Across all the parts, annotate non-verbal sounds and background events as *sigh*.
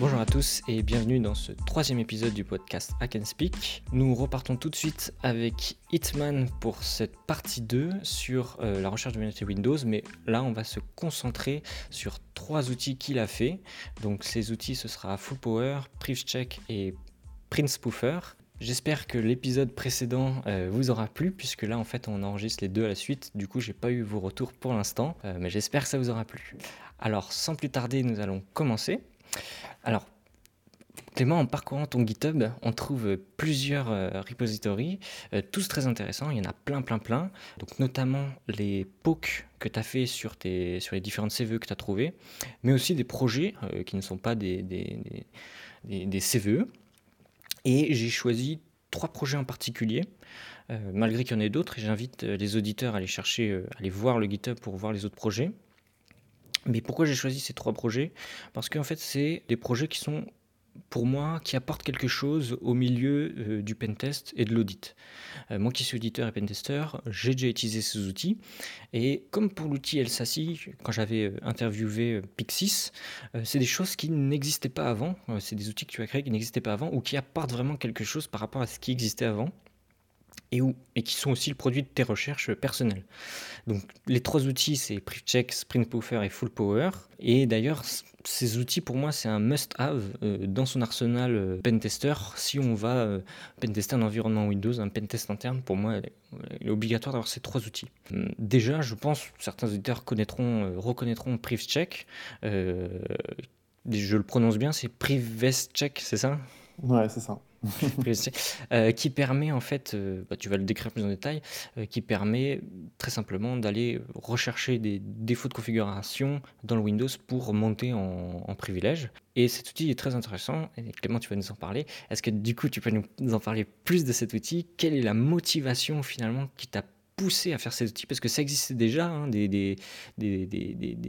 Bonjour à tous et bienvenue dans ce troisième épisode du podcast I Can Speak. Nous repartons tout de suite avec Hitman pour cette partie 2 sur euh, la recherche de Windows, mais là on va se concentrer sur trois outils qu'il a fait. Donc ces outils ce sera Full Power, PrivCheck et Prince Spoofer. J'espère que l'épisode précédent euh, vous aura plu, puisque là en fait on enregistre les deux à la suite, du coup j'ai pas eu vos retours pour l'instant, euh, mais j'espère que ça vous aura plu. Alors sans plus tarder, nous allons commencer. Alors, Clément, en parcourant ton GitHub, on trouve plusieurs euh, repositories, euh, tous très intéressants. Il y en a plein, plein, plein. Donc, notamment les POC que tu as fait sur, les différentes CVE que tu as trouvées, mais aussi des projets euh, qui ne sont pas des, CVE. Et j'ai choisi trois projets en particulier, malgré qu'il y en ait d'autres, et j'invite les auditeurs à aller chercher, à aller voir le GitHub pour voir les autres projets. Mais pourquoi j'ai choisi ces trois projets? Parce qu'en fait, c'est des projets qui sont, pour moi, qui apportent quelque chose au milieu euh, du pentest et de l'audit. Euh, moi qui suis auditeur et pentester, j'ai déjà utilisé ces outils. Et comme pour l'outil LSASI, quand j'avais euh, interviewé Pixis, c'est des choses qui n'existaient pas avant. c'est des outils que tu as créés qui n'existaient pas avant ou qui apportent vraiment quelque chose par rapport à ce qui existait avant et, qui sont aussi le produit de tes recherches personnelles. Donc les trois outils, c'est PrivCheck, Poofer et Full Power. Et d'ailleurs, ces outils, pour moi, c'est un must-have euh, dans son arsenal euh, pentester. Si on va euh, pentester un environnement Windows, un pentest interne, pour moi, il est obligatoire d'avoir ces trois outils. Hum, déjà, je pense certains auditeurs connaîtront, reconnaîtront PrivCheck. je le prononce bien, c'est PrivestCheck, c'est ça? Ouais, c'est ça. *laughs* Euh, qui permet en fait, euh, bah, tu vas le décrire plus en détail, euh, qui permet très simplement d'aller rechercher des défauts de configuration dans le Windows pour monter en, privilège. Et cet outil est très intéressant. Et Clément, tu vas nous en parler. Est-ce que du coup, tu peux nous en parler plus de cet outil? Quelle est la motivation finalement qui t'a poussé à faire cet outil parce que ça existait déjà, hein, des,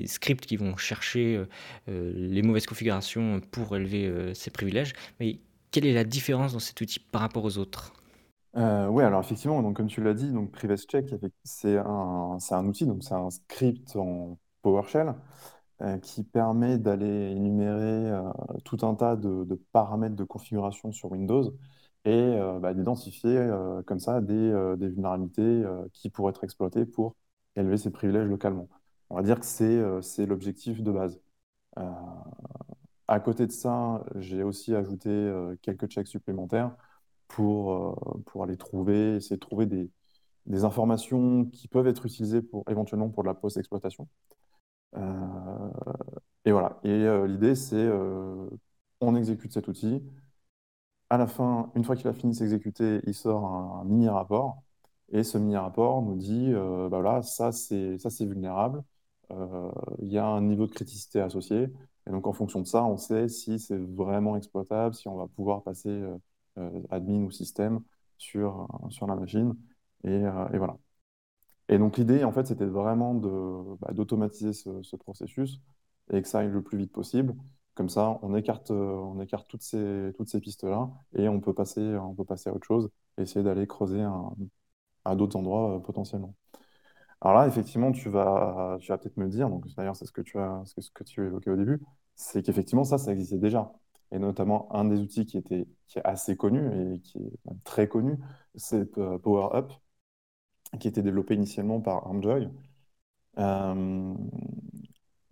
scripts qui vont chercher les mauvaises configurations pour élever ces privilèges. Mais quelle est la différence dans cet outil par rapport aux autres? Euh, oui, alors effectivement, donc comme tu l'as dit, donc PrivateCheck, c'est un, outil, donc c'est un script en PowerShell euh, qui permet d'aller énumérer euh, tout un tas de, paramètres de configuration sur Windows et bah, d'identifier comme ça des, des vulnérabilités qui pourraient être exploitées pour élever ses privilèges localement. On va dire que c'est l'objectif de base. À côté de ça, j'ai aussi ajouté euh, quelques checks supplémentaires pour, euh, pour aller trouver, essayer de trouver des, des informations qui peuvent être utilisées pour, éventuellement pour de la post-exploitation. Euh, et voilà. Et l'idée, c'est on exécute cet outil. À la fin, une fois qu'il a fini de s'exécuter, il sort un, mini-rapport. Et ce mini-rapport nous dit, bah voilà, ça c'est vulnérable. Il y a un niveau de criticité associé. Et donc, en fonction de ça, on sait si c'est vraiment exploitable, si on va pouvoir passer euh, euh, admin ou système sur, sur la machine. Et, euh, et voilà. Et donc, l'idée, en fait, c'était vraiment bah, d'automatiser ce, ce, processus et que ça aille le plus vite possible. Comme ça, on écarte, on écarte toutes ces, toutes ces pistes-là et on peut, passer, on peut passer à autre chose essayer d'aller creuser à d'autres endroits potentiellement. Alors là, effectivement, tu vas, peut-être me dire, donc d'ailleurs, c'est ce que tu as, ce que tu évoquais au début, c'est qu'effectivement, ça, ça existait déjà. Et notamment, un des outils qui, était, est assez connu et qui est très connu, c'est PowerUp, qui était développé initialement par Armjoy. Euh,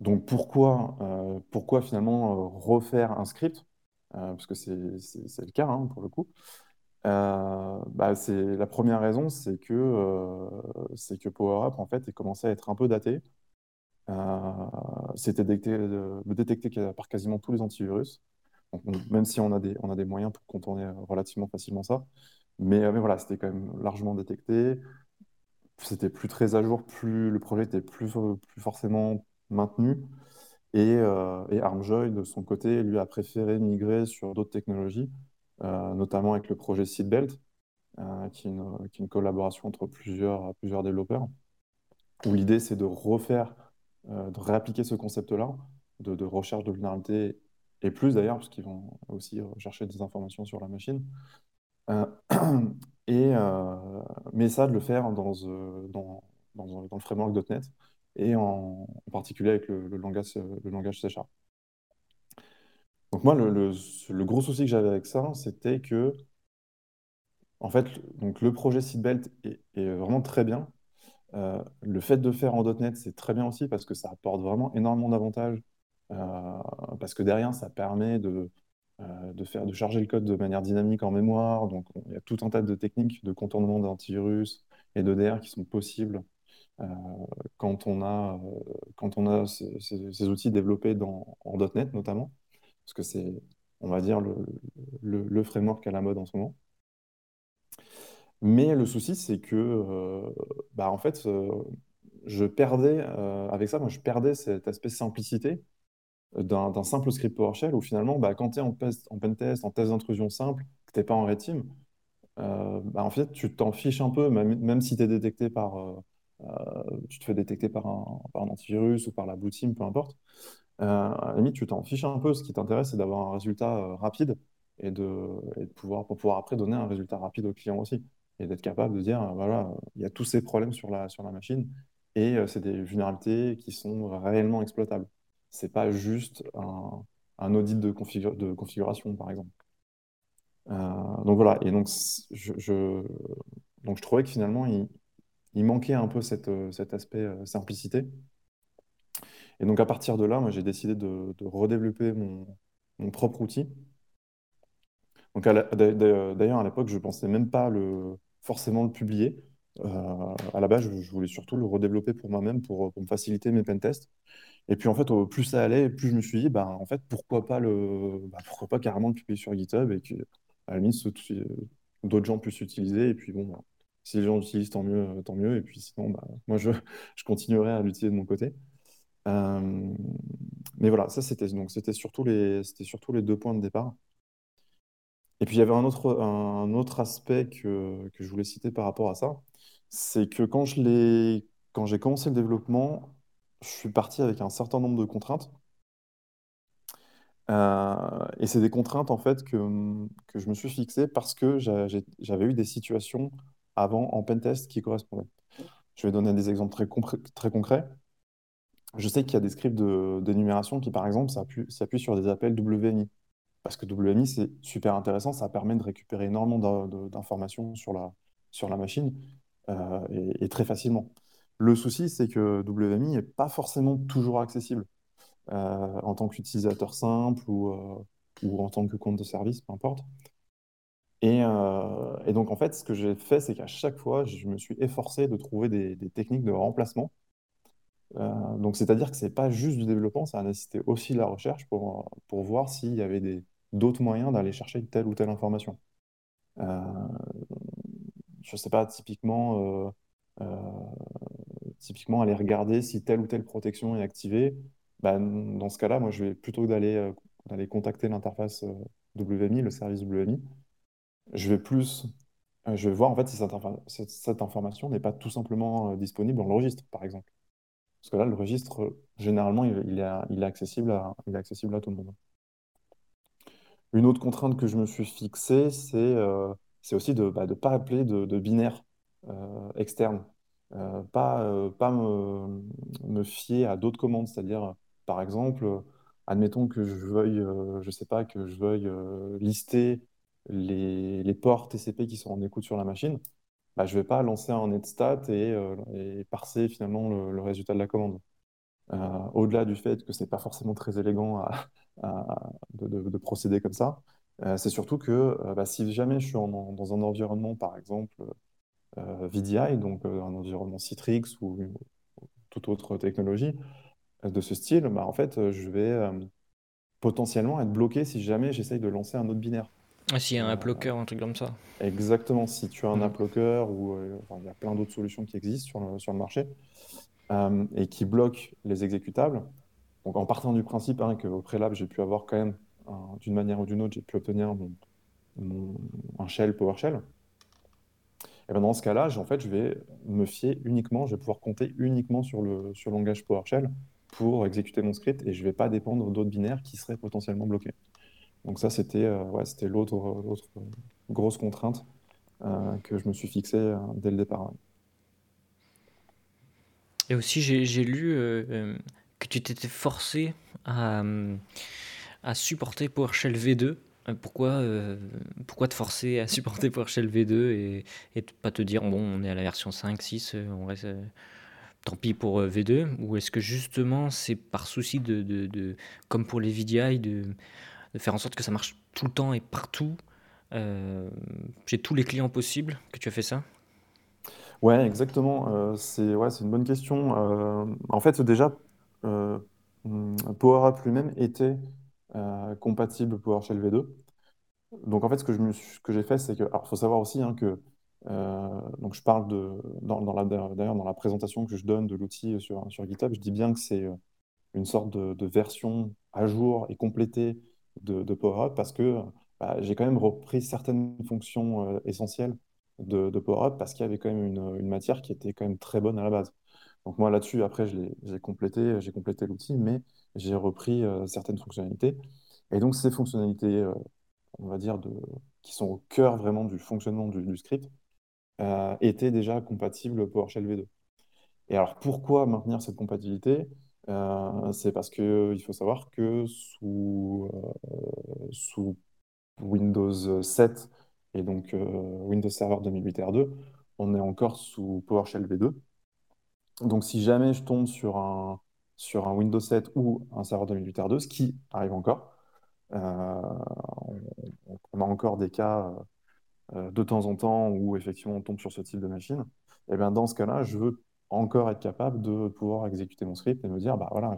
donc pourquoi, euh, pourquoi finalement euh, refaire un script? Parce que c'est le cas hein, pour le coup. Euh, bah, c'est la première raison, c'est que euh, c'est que PowerUp en fait est commencé à être un peu daté. Euh, C'était détecté, par quasiment tous les antivirus. même si on a des, on a des moyens pour contourner relativement facilement ça. Mais, voilà, c'était quand même largement détecté. C'était plus très à jour, plus le projet était plus, plus forcément maintenu. Et, ArmJoy, de son côté, lui a préféré migrer sur d'autres technologies euh, notamment avec le projet Seatbelt, euh, qui, est une, collaboration entre plusieurs, développeurs, où l'idée c'est de refaire, euh, de réappliquer ce concept-là de, recherche de vulnérabilité et plus d'ailleurs, parce qu'ils vont aussi rechercher des informations sur la machine. *clears throat* et, mais ça, de le faire dans, dans, dans, le framework .NET et en, particulier avec le, langage, le langage C moi, le, gros souci que j'avais avec ça, c'était que, en fait, donc le projet Seatbelt est, est vraiment très bien. Euh, le fait de faire en .NET, c'est très bien aussi parce que ça apporte vraiment énormément d'avantages. Euh, parce que derrière, ça permet de, euh, de, faire, de charger le code de manière dynamique en mémoire. Donc, il y a tout un tas de techniques de contournement d'antivirus et d'EDR qui sont possibles quand on a, quand on a ces, outils développés dans, en .NET notamment, parce que c'est, on va dire, le, le, framework à la mode en ce moment. Mais le souci, c'est que, euh, bah, en fait, euh, je perdais, euh, avec ça, je perdais cet aspect simplicité d'un simple script PowerShell où finalement, bah, quand tu es en, en pentest, en test d'intrusion simple, que tu n'es pas en red team, bah, en fait, tu t'en fiches un peu, même, même si tu es détecté par, tu te fais détecter par un, par un antivirus ou par la blue team, peu importe. À la limite, tu t'en fiches un peu. Ce qui t'intéresse, c'est d'avoir un résultat rapide et de, pouvoir, pour pouvoir après donner un résultat rapide au client aussi et d'être capable de dire, voilà, il y a tous ces problèmes sur la, machine et euh, c'est des vulnérabilités qui sont réellement exploitables. Ce n'est pas juste un, audit de, configuration, par exemple. Euh, donc voilà, et donc je, trouvais que finalement, il, manquait un peu cet aspect euh, simplicité. Et donc à partir de là, moi j'ai décidé de, redévelopper mon, propre outil. Donc d'ailleurs à l'époque, je ne pensais même pas forcément le publier. Euh, à la base, je, voulais surtout le redévelopper pour moi-même, pour, me faciliter mes pentests. Et puis en fait, plus ça allait, plus je me suis dit, bah, en fait, pourquoi pas, le, bah, pourquoi pas carrément le publier sur GitHub et que, à la limite, d'autres gens puissent l'utiliser. Et puis bon, bah, si les gens l'utilisent, tant mieux, tant mieux. Et puis sinon, bah, moi, je continuerai à l'utiliser de mon côté. Euh, mais voilà, ça c'était donc c'était surtout les c'était surtout les deux points de départ. Et puis il y avait un autre, un autre aspect que, que je voulais citer par rapport à ça, c'est que quand je quand j'ai commencé le développement, je suis parti avec un certain nombre de contraintes. Euh, et c'est des contraintes en fait que, que je me suis fixé parce que j'avais eu des situations avant en pentest qui correspondaient. Je vais donner des exemples très, très concrets. Je sais qu'il y a des scripts d'énumération qui, par exemple, s'appuient sur des appels WMI. Parce que WMI, c'est super intéressant, ça permet de récupérer énormément d'informations sur la, machine euh, et, très facilement. Le souci, c'est que WMI n'est pas forcément toujours accessible euh, en tant qu'utilisateur simple ou, euh, ou, en tant que compte de service, peu importe. Et, donc, en fait, ce que j'ai fait, c'est qu'à chaque fois, je me suis efforcé de trouver des techniques de remplacement. Donc, c'est-à-dire que ce n'est pas juste du développement, ça a nécessité aussi de la recherche pour, pour voir s'il y avait d'autres moyens d'aller chercher telle ou telle information. Euh, je ne sais pas, typiquement, euh, euh, typiquement, aller regarder si telle ou telle protection est activée. Bah, dans ce cas-là, moi, je vais plutôt d'aller d'aller contacter l'interface WMI, le service WMI, je vais plus, je vais voir en fait si cette, information n'est pas tout simplement disponible dans le registre, par exemple. Parce que là, le registre, généralement, il, est, accessible à, tout le monde. Une autre contrainte que je me suis fixée, c'est euh, aussi de ne bah, pas appeler de, binaire euh, externe. Euh, pas me, fier à d'autres commandes, c'est-à-dire, par exemple, admettons que je veuille, je sais pas, que je veuille lister les, ports TCP qui sont en écoute sur la machine, bah, je ne vais pas lancer un netstat et, et parser finalement le, résultat de la commande. Au-delà du fait que ce n'est pas forcément très élégant de, procéder comme ça. Euh, c'est surtout que euh, bah, si jamais je suis dans un environnement, par exemple, euh, VDI, donc un environnement Citrix ou, toute autre technologie de ce style, bah, en fait, je vais potentiellement être bloqué si jamais j'essaye de lancer un autre binaire. Ah, S'il y a un applocker, un truc comme ça. Exactement, si tu as un mmh. ou il y a plein d'autres solutions qui existent sur le, sur le marché et qui bloquent les exécutables, donc en partant du principe hein, qu'au préalable, j'ai pu avoir quand même, d'une manière ou d'une autre, j'ai pu obtenir mon, un shell PowerShell. Et ben dans ce cas-là, en fait, je vais me fier uniquement, je vais pouvoir compter uniquement sur le, sur le langage PowerShell pour exécuter mon script et je ne vais pas dépendre d'autres binaires qui seraient potentiellement bloqués. Donc ça, c'était euh, l'autre grosse contrainte euh, que je me suis fixé euh, dès le départ. Et aussi, j'ai lu que tu t'étais forcé à, supporter PowerShell V2 pourquoi, te forcer à supporter PowerShell V2 et, et pas te dire bon on est à la version 5, 6, on reste, tant pis pour V2 Ou est-ce que justement c'est par souci de, comme pour les VDI, de, de, faire en sorte que ça marche tout le temps et partout, chez tous les clients possibles, que tu as fait ça? Ouais, exactement. Euh, c'est ouais, une bonne question. Euh, en fait, déjà, euh, PowerUp lui-même était compatible PowerShell V2. Donc, en fait, ce que je ce j'ai fait, c'est que, alors, faut savoir aussi hein, que, donc, je parle de, dans, dans d'ailleurs, dans la présentation que je donne de l'outil sur, sur GitHub, je dis bien que c'est une sorte de, version à jour et complétée de, de PowerUp parce que bah, j'ai quand même repris certaines fonctions essentielles de, de PowerUp parce qu'il y avait quand même une, matière qui était quand même très bonne à la base. Donc moi là-dessus, après, j'ai complété, j'ai complété l'outil, mais j'ai repris euh, certaines fonctionnalités. Et donc ces fonctionnalités, euh, on va dire, qui sont au cœur vraiment du fonctionnement du, script, euh, étaient déjà compatibles PowerShell V2. Et alors pourquoi maintenir cette compatibilité? C'est parce qu'il faut savoir que sous, sous Windows 7, et donc euh, Windows Server 2008 R2, on est encore sous PowerShell V2. Donc si jamais je tombe sur un, sur un Windows 7 ou un serveur 2008 R2, ce qui arrive encore, euh, on, a encore des cas euh, de temps en temps où effectivement on tombe sur ce type de machine, et eh bien dans ce cas-là, je veux encore être capable de pouvoir exécuter mon script et me dire, bah voilà,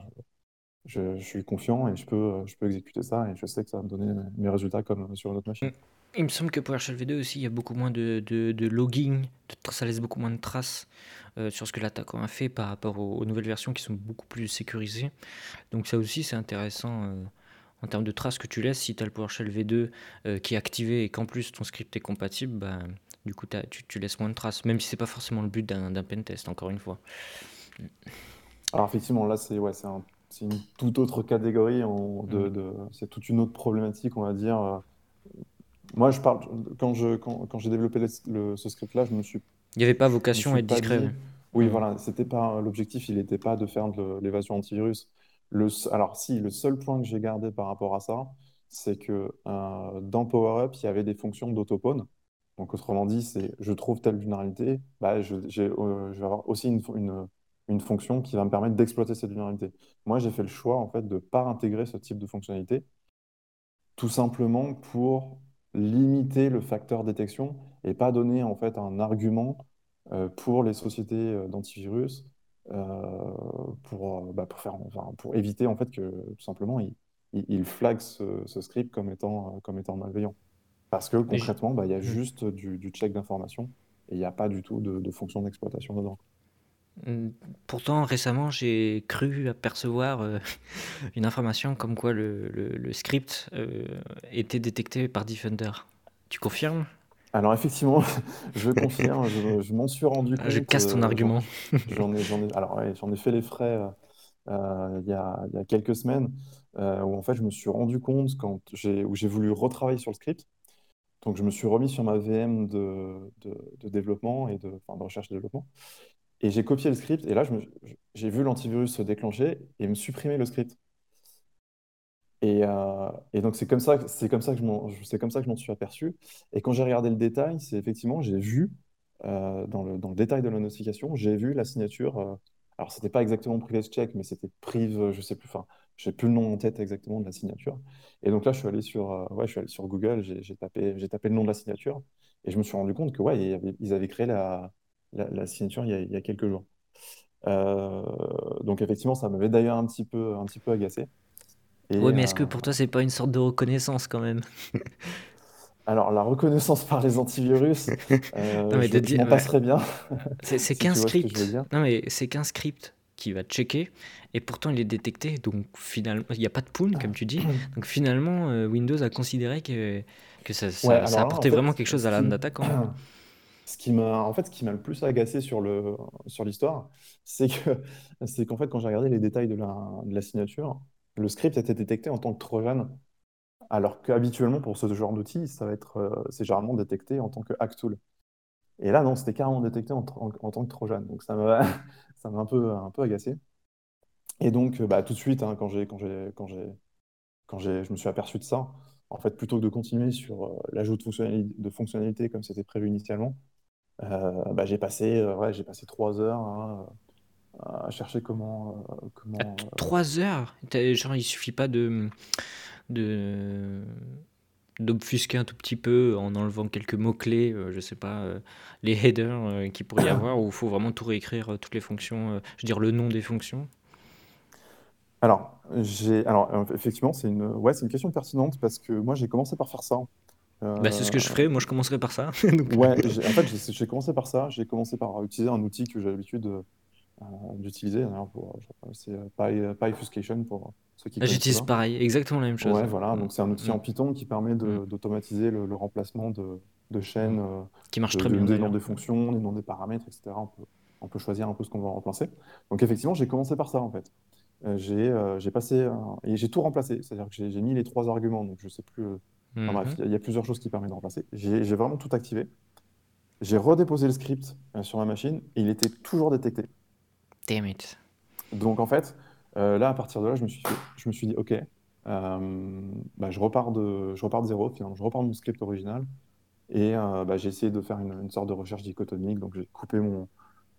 je, je, suis confiant et je peux, je peux exécuter ça et je sais que ça va me donner mes résultats comme sur une autre machine. Il me semble que pour HLV2 aussi, il y a beaucoup moins de, de, logging, ça laisse beaucoup moins de traces euh, sur ce que l'attaquant a fait par rapport aux, nouvelles versions qui sont beaucoup plus sécurisées. Donc ça aussi, c'est intéressant euh, en termes de traces que tu laisses. Si tu as le PowerShell V2 euh, qui est activé et qu'en plus ton script est compatible, bah, du coup, tu, tu, laisses moins de traces, même si c'est pas forcément le but d'un pentest, encore une fois. Alors effectivement, là, c'est ouais, c'est une toute autre catégorie, de, mm. de c'est toute une autre problématique, on va dire moi, je parle, quand j'ai quand, quand développé ce script-là, je me suis. Il n'y avait pas vocation à être discret. Oui, voilà, c'était pas l'objectif, il n'était pas de faire de l'évasion antivirus. Le, alors, si, le seul point que j'ai gardé par rapport à ça, c'est que euh, dans PowerUp, il y avait des fonctions d'autopone. Autrement dit, c'est je trouve telle vulnérabilité, bah, je, euh, je, vais avoir aussi une, fonction qui va me permettre d'exploiter cette vulnérabilité. Moi, j'ai fait le choix en fait de ne pas intégrer ce type de fonctionnalité, tout simplement pour limiter le facteur détection et pas donner en fait un argument euh, pour les sociétés euh, d'antivirus pour, bah, pour, éviter en fait que tout simplement ils il, flaguent ce, script comme étant, comme étant malveillant. Parce que concrètement, bah, il y a juste du, du check d'information et il n'y a pas du tout de, fonction d'exploitation dedans. Mmh, pourtant, récemment, j'ai cru apercevoir *laughs* une information comme quoi le, le, script était détecté par Defender. Tu confirmes? Alors effectivement, *laughs* je confirme, je, m'en suis rendu compte. Je casse ton argument. *laughs* J'en ai, ai, alors j'en ai fait les frais il y, a, y, a, quelques semaines où en fait je me suis rendu compte quand j'ai voulu retravailler sur le script. Donc je me suis remis sur ma VM de, de, de développement et de, recherche développement. Et j'ai copié le script, et là, j'ai vu l'antivirus se déclencher et me supprimer le script. Et, euh, donc, c'est comme ça, comme ça que je m'en suis aperçu. Et quand j'ai regardé le détail, c'est effectivement, j'ai vu, euh, dans le, dans le détail de la notification, j'ai vu la signature. Euh, alors, c'était pas exactement privilege check, mais c'était prive, je sais plus, enfin, j'ai plus le nom en tête exactement de la signature. Et donc là, je suis allé sur, ouais, je suis allé sur Google, j'ai tapé, j'ai tapé le nom de la signature, et je me suis rendu compte que, ouais, ils avaient créé la, la, signature il y, a, quelques jours. Euh, donc effectivement, ça m'avait d'ailleurs un petit peu, un petit peu agacé. oui, mais est-ce que euh, pour toi, c'est pas une sorte de reconnaissance quand même? Alors, la reconnaissance par les antivirus, *laughs* euh, non, mais je, m'en passerais bien. C'est *laughs* qu'un script. Non, mais c'est qu'un script qui va checker et pourtant il est détecté. Donc finalement, il n'y a pas de pool, comme tu dis. *clears throat* Donc finalement, Windows a considéré que, que ça, ça, apportait vraiment quelque chose à l'âme d'attaquant. *clears throat* Ce qui m'a, en fait, ce qui m'a le plus agacé sur le, sur l'histoire, c'est que, c'est qu'en fait, quand j'ai regardé les détails de la, de la signature, le script était détecté en tant que trojan, alors qu'habituellement pour ce genre d'outil, ça va être, euh, c'est généralement détecté en tant que hack tool. Et là, non, c'était carrément détecté en, en, tant que trojan. Donc ça *laughs* m'a, ça un peu, un peu agacé. Et donc, bah, tout de suite, hein, quand j'ai, quand j'ai, quand j'ai, quand je me suis aperçu de ça, en fait, plutôt que de continuer sur l'ajout de, fonctionnalités de fonctionnalités comme c'était prévu initialement, bah, j'ai passé, j'ai passé trois heures à, chercher comment. comment trois heures? Genre, il suffit pas de. De d'obfusquer un tout petit peu en enlevant quelques mots-clés, je sais pas, les headers qui pourrait y *coughs* avoir, où il faut vraiment tout réécrire, toutes les fonctions, je veux dire le nom des fonctions alors, alors euh, effectivement, c'est une, ouais, une question pertinente parce que moi, j'ai commencé par faire ça. Bah, c'est ce que je ferais, moi je commencerai par ça. *laughs* Ouais, *laughs* en fait, j'ai commencé par ça. J'ai commencé par utiliser un outil que j'ai l'habitude euh, d'utiliser. pour, c'est euh, PyFuscation pour ceux qui ah, j'utilise pareil, exactement la même chose. Ouais, voilà. Donc, c'est un outil en mm. Python qui permet mm. d'automatiser le, remplacement de, de chaînes, mm. Qui marche très bien des noms des fonctions, des noms des paramètres, etc. On peut, on peut choisir un peu ce qu'on va remplacer. Donc, effectivement, j'ai commencé par ça en fait. Euh, euh, j'ai passé et j'ai tout remplacé. C'est-à-dire que j'ai mis les trois arguments, donc je sais plus. Euh, bref, mhm. il y, a plusieurs choses qui permettent de remplacer. J'ai vraiment tout activé. J'ai redéposé le script sur ma machine et il était toujours détecté. Damn it. Donc en fait, là, à partir de là, je me suis, je me suis dit, OK, bah, je, repars de, je repars de zéro, je repars de mon script original. Et bah, j'ai essayé de faire une, sorte de recherche dichotomique. Donc j'ai coupé mon,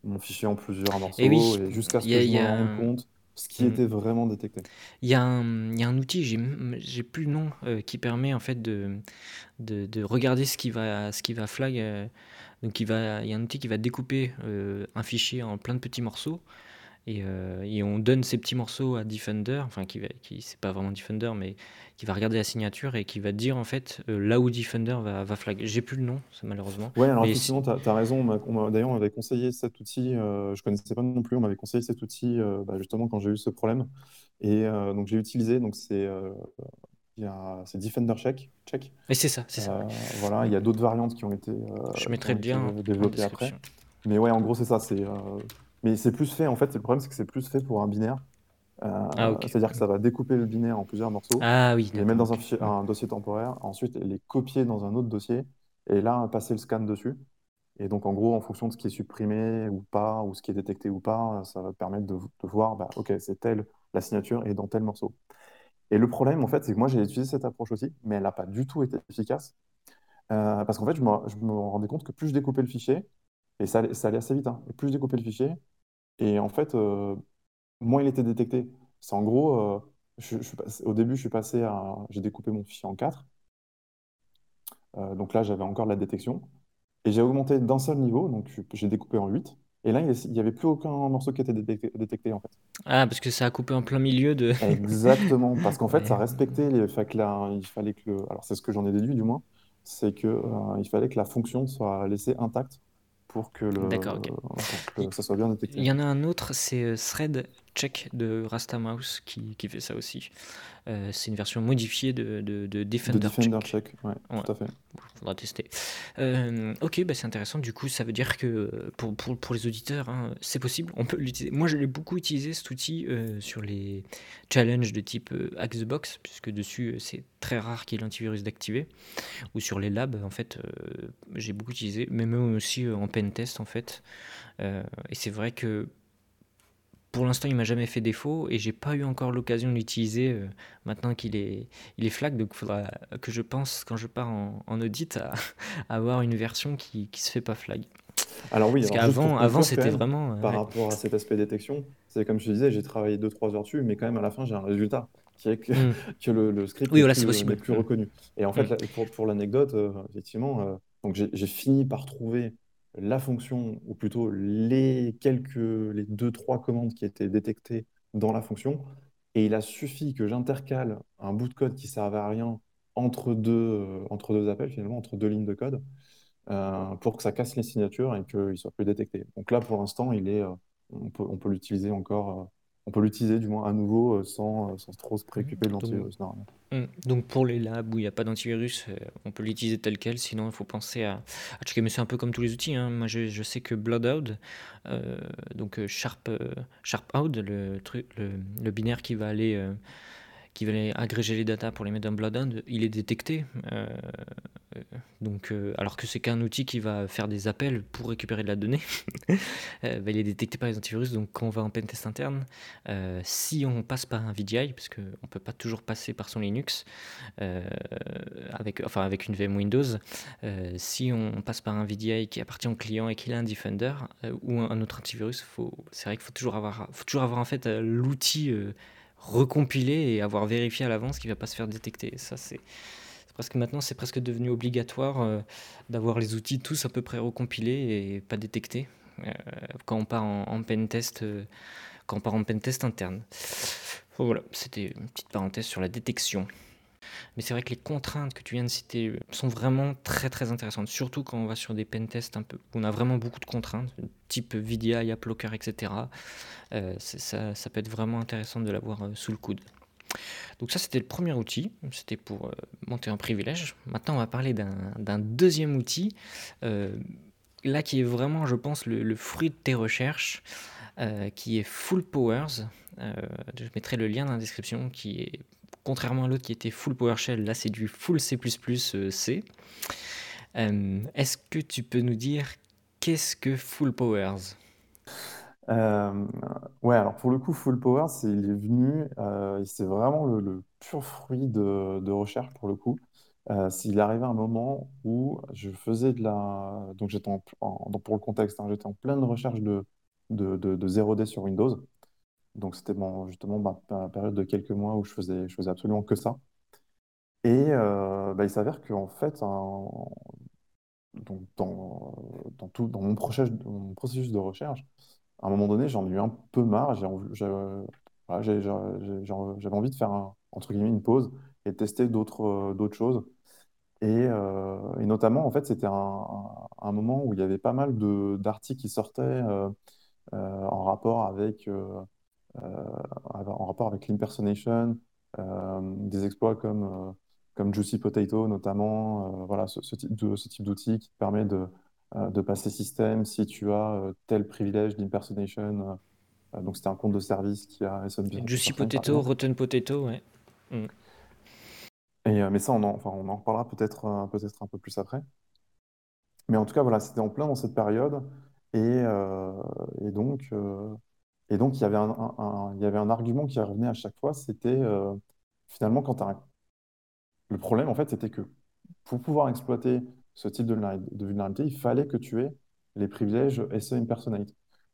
mon, fichier en plusieurs morceaux et, et jusqu'à ce que je me rende compte ce qui était mmh. vraiment détecté. Il y a un, il y a un outil, j'ai, j'ai plus le nom, euh, qui permet en fait de, de, de regarder ce qui va, ce qui va flag. Euh, donc il, va, il y a un outil qui va découper euh, un fichier en plein de petits morceaux et, euh, et, on donne ces petits morceaux à Defender, enfin qui, qui c'est pas vraiment Defender, mais qui va regarder la signature et qui va dire en fait euh, là où Defender va, va flag. J'ai plus le nom, malheureusement. Ouais, alors effectivement, tu as, raison. D'ailleurs, on m'avait conseillé cet outil, euh, je connaissais pas non plus, on m'avait conseillé cet outil bah, justement quand j'ai eu ce problème. Et donc j'ai utilisé, donc c'est c'est Defender Check. check. Et c'est ça, c'est ça. Voilà, il y a d'autres variantes qui ont été je mettrai bien développées après. Mais ouais, en gros, c'est ça. C'est mais c'est plus fait, en fait, le problème, c'est que c'est plus fait pour un binaire. Euh, ah, c'est-à-dire que ça va découper le binaire en plusieurs morceaux, ah, oui, les mettre dans un, fichier, un, dossier temporaire, ensuite les copier dans un autre dossier, et là, passer le scan dessus. Et donc, en gros, en fonction de ce qui est supprimé ou pas, ou ce qui est détecté ou pas, ça va permettre de, voir, bah, OK, c'est telle, la signature est dans tel morceau. Et le problème, en fait, c'est que moi, j'ai utilisé cette approche aussi, mais elle n'a pas du tout été efficace. Euh, parce qu'en fait, je me, rendais compte que plus je découpais le fichier, et ça, ça allait assez vite, hein, et plus je découpais le fichier, et en fait, euh, moins il était détecté. C'est en gros, euh, au début, je suis passé à. J'ai découpé mon fichier en 4. Euh, donc là, j'avais encore de la détection. Et j'ai augmenté d'un seul niveau, donc j'ai découpé en 8. Et là, il n'y avait plus aucun morceau qui était détecté, en fait. Ah, parce que ça a coupé en plein milieu de. *laughs* Exactement, parce qu'en fait, ça respectait les. Fait que là, il fallait que Alors, c'est ce que j'en ai déduit, du moins. C'est qu'il il fallait que la fonction soit laissée intacte pour que, le, ça soit bien détecté. Il y en a un autre, c'est euh, Thread Check de Rastamouse qui, qui fait ça aussi. Euh, c'est une version modifiée de, de, Defender, Check. Ouais, tout à fait. Il faudra tester. Euh, ok, bah c'est intéressant. Du coup, ça veut dire que pour, pour, pour les auditeurs, hein, c'est possible. On peut l'utiliser. Moi, je l'ai beaucoup utilisé cet outil euh, sur les challenges de type Hack the Box, puisque dessus, c'est très rare qu'il y ait l'antivirus d'activer. Ou sur les labs, en fait, j'ai beaucoup utilisé, mais même aussi en pen test, en fait. et c'est vrai que pour l'instant, il m'a jamais fait défaut et j'ai pas eu encore l'occasion de l'utiliser euh, maintenant qu'il est, il est flag. Donc, il faudra que je pense, quand je pars en, audit, à, avoir une version qui, qui se fait pas flag. Alors oui, parce qu'avant, avant, c'était vraiment. Euh, par rapport à cet aspect détection, c'est comme je te disais, j'ai travaillé 2-3 heures dessus, mais quand même à la fin, j'ai un résultat qui est que, *laughs* que le, script oui, n'est plus, plus, reconnu. Et en fait, hmm. pour, pour l'anecdote, euh, effectivement, donc j'ai fini par trouver la fonction, ou plutôt les quelques, les deux, trois commandes qui étaient détectées dans la fonction, et il a suffi que j'intercale un bout de code qui servait à rien entre deux, euh, entre deux appels, finalement, entre deux lignes de code, euh, pour que ça casse les signatures et qu'il soit plus détecté. Donc là, pour l'instant, il est, euh, on peut l'utiliser encore on peut l'utiliser du moins à nouveau euh, sans, euh, sans trop se préoccuper de l'antivirus. Hmm. Donc pour les labs où il n'y a pas d'antivirus, euh, on peut l'utiliser tel quel, sinon il faut penser à, à checker. Mais c'est un peu comme tous les outils. Hein. Moi je, je, sais que Bloodhound, donc Sharp, Sharp le, truc, le, binaire qui va aller qui veulent agréger les datas pour les mettre dans Bloodhound, il est détecté. Euh, donc, euh, alors que c'est qu'un outil qui va faire des appels pour récupérer de la donnée, *laughs* euh, bah, il est détecté par les antivirus. Donc, quand on va en pentest interne, si on passe par un VDI, parce qu'on ne peut pas toujours passer par son Linux, avec, enfin avec une VM Windows, si on passe par un VDI qui appartient au client et qu'il a un Defender ou un, autre antivirus, c'est vrai qu'il faut toujours avoir, faut toujours avoir en fait l'outil recompilé et avoir vérifié à l'avance qu'il ne va pas se faire détecter. ça, c'est presque maintenant, c'est presque devenu obligatoire euh, d'avoir les outils tous à peu près recompilés et pas détectés euh, quand on part en, en pentest, euh, quand on part en pentest interne. Voilà, c'était une petite parenthèse sur la détection. Mais c'est vrai que les contraintes que tu viens de citer sont vraiment très très intéressantes, surtout quand on va sur des pentests un peu, où on a vraiment beaucoup de contraintes, type VDI, AppLocker, etc. Euh, ça, ça, peut être vraiment intéressant de l'avoir euh, sous le coude. Donc ça c'était le premier outil, c'était pour euh, monter en privilège. Maintenant on va parler d'un deuxième outil, là qui est vraiment je pense le, le fruit de tes recherches, qui est Full Powers. je mettrai le lien dans la description qui est contrairement à l'autre qui était full PowerShell, là c'est du full C++ euh, C. Euh, est-ce que tu peux nous dire qu'est-ce que Full Powers? Euh, ouais, alors pour le coup, Full Powers, il est venu, c'est vraiment le, pur fruit de, recherche pour le coup. s'il arrivait un moment où je faisais de la. Donc j'étais en, pour le contexte, hein, j'étais en pleine recherche de, de, de 0D sur Windows. Donc c'était justement ma, période de quelques mois où je faisais, faisais absolument que ça. Et euh, bah, il s'avère qu'en fait, dans, tout, dans mon processus, de recherche, à un moment donné, j'en ai eu un peu marre. J'avais envie de faire entre guillemets une pause et de tester d'autres choses. Et, euh, et, notamment, en fait, c'était un, moment où il y avait pas mal d'articles qui sortaient euh, en rapport avec en rapport avec l'impersonation, euh, des exploits comme, euh, comme Juicy Potato notamment, voilà, ce, type d'outil qui te permet de, de passer système si tu as tel privilège d'impersonation. donc c'était un compte de service qui a Juicy Potato, Rotten Potato, ouais. Mm. Et, mais ça, on en, enfin, on en reparlera peut-être peut un peu plus après. Mais en tout cas, voilà, c'était en plein dans cette période. Et, et donc, et donc, il y avait un, il y avait un argument qui revenait à chaque fois, c'était euh, finalement quand tu Le problème, en fait, c'était que pour pouvoir exploiter ce type de, vulnérabilité, il fallait que tu aies les privilèges SE impersonate.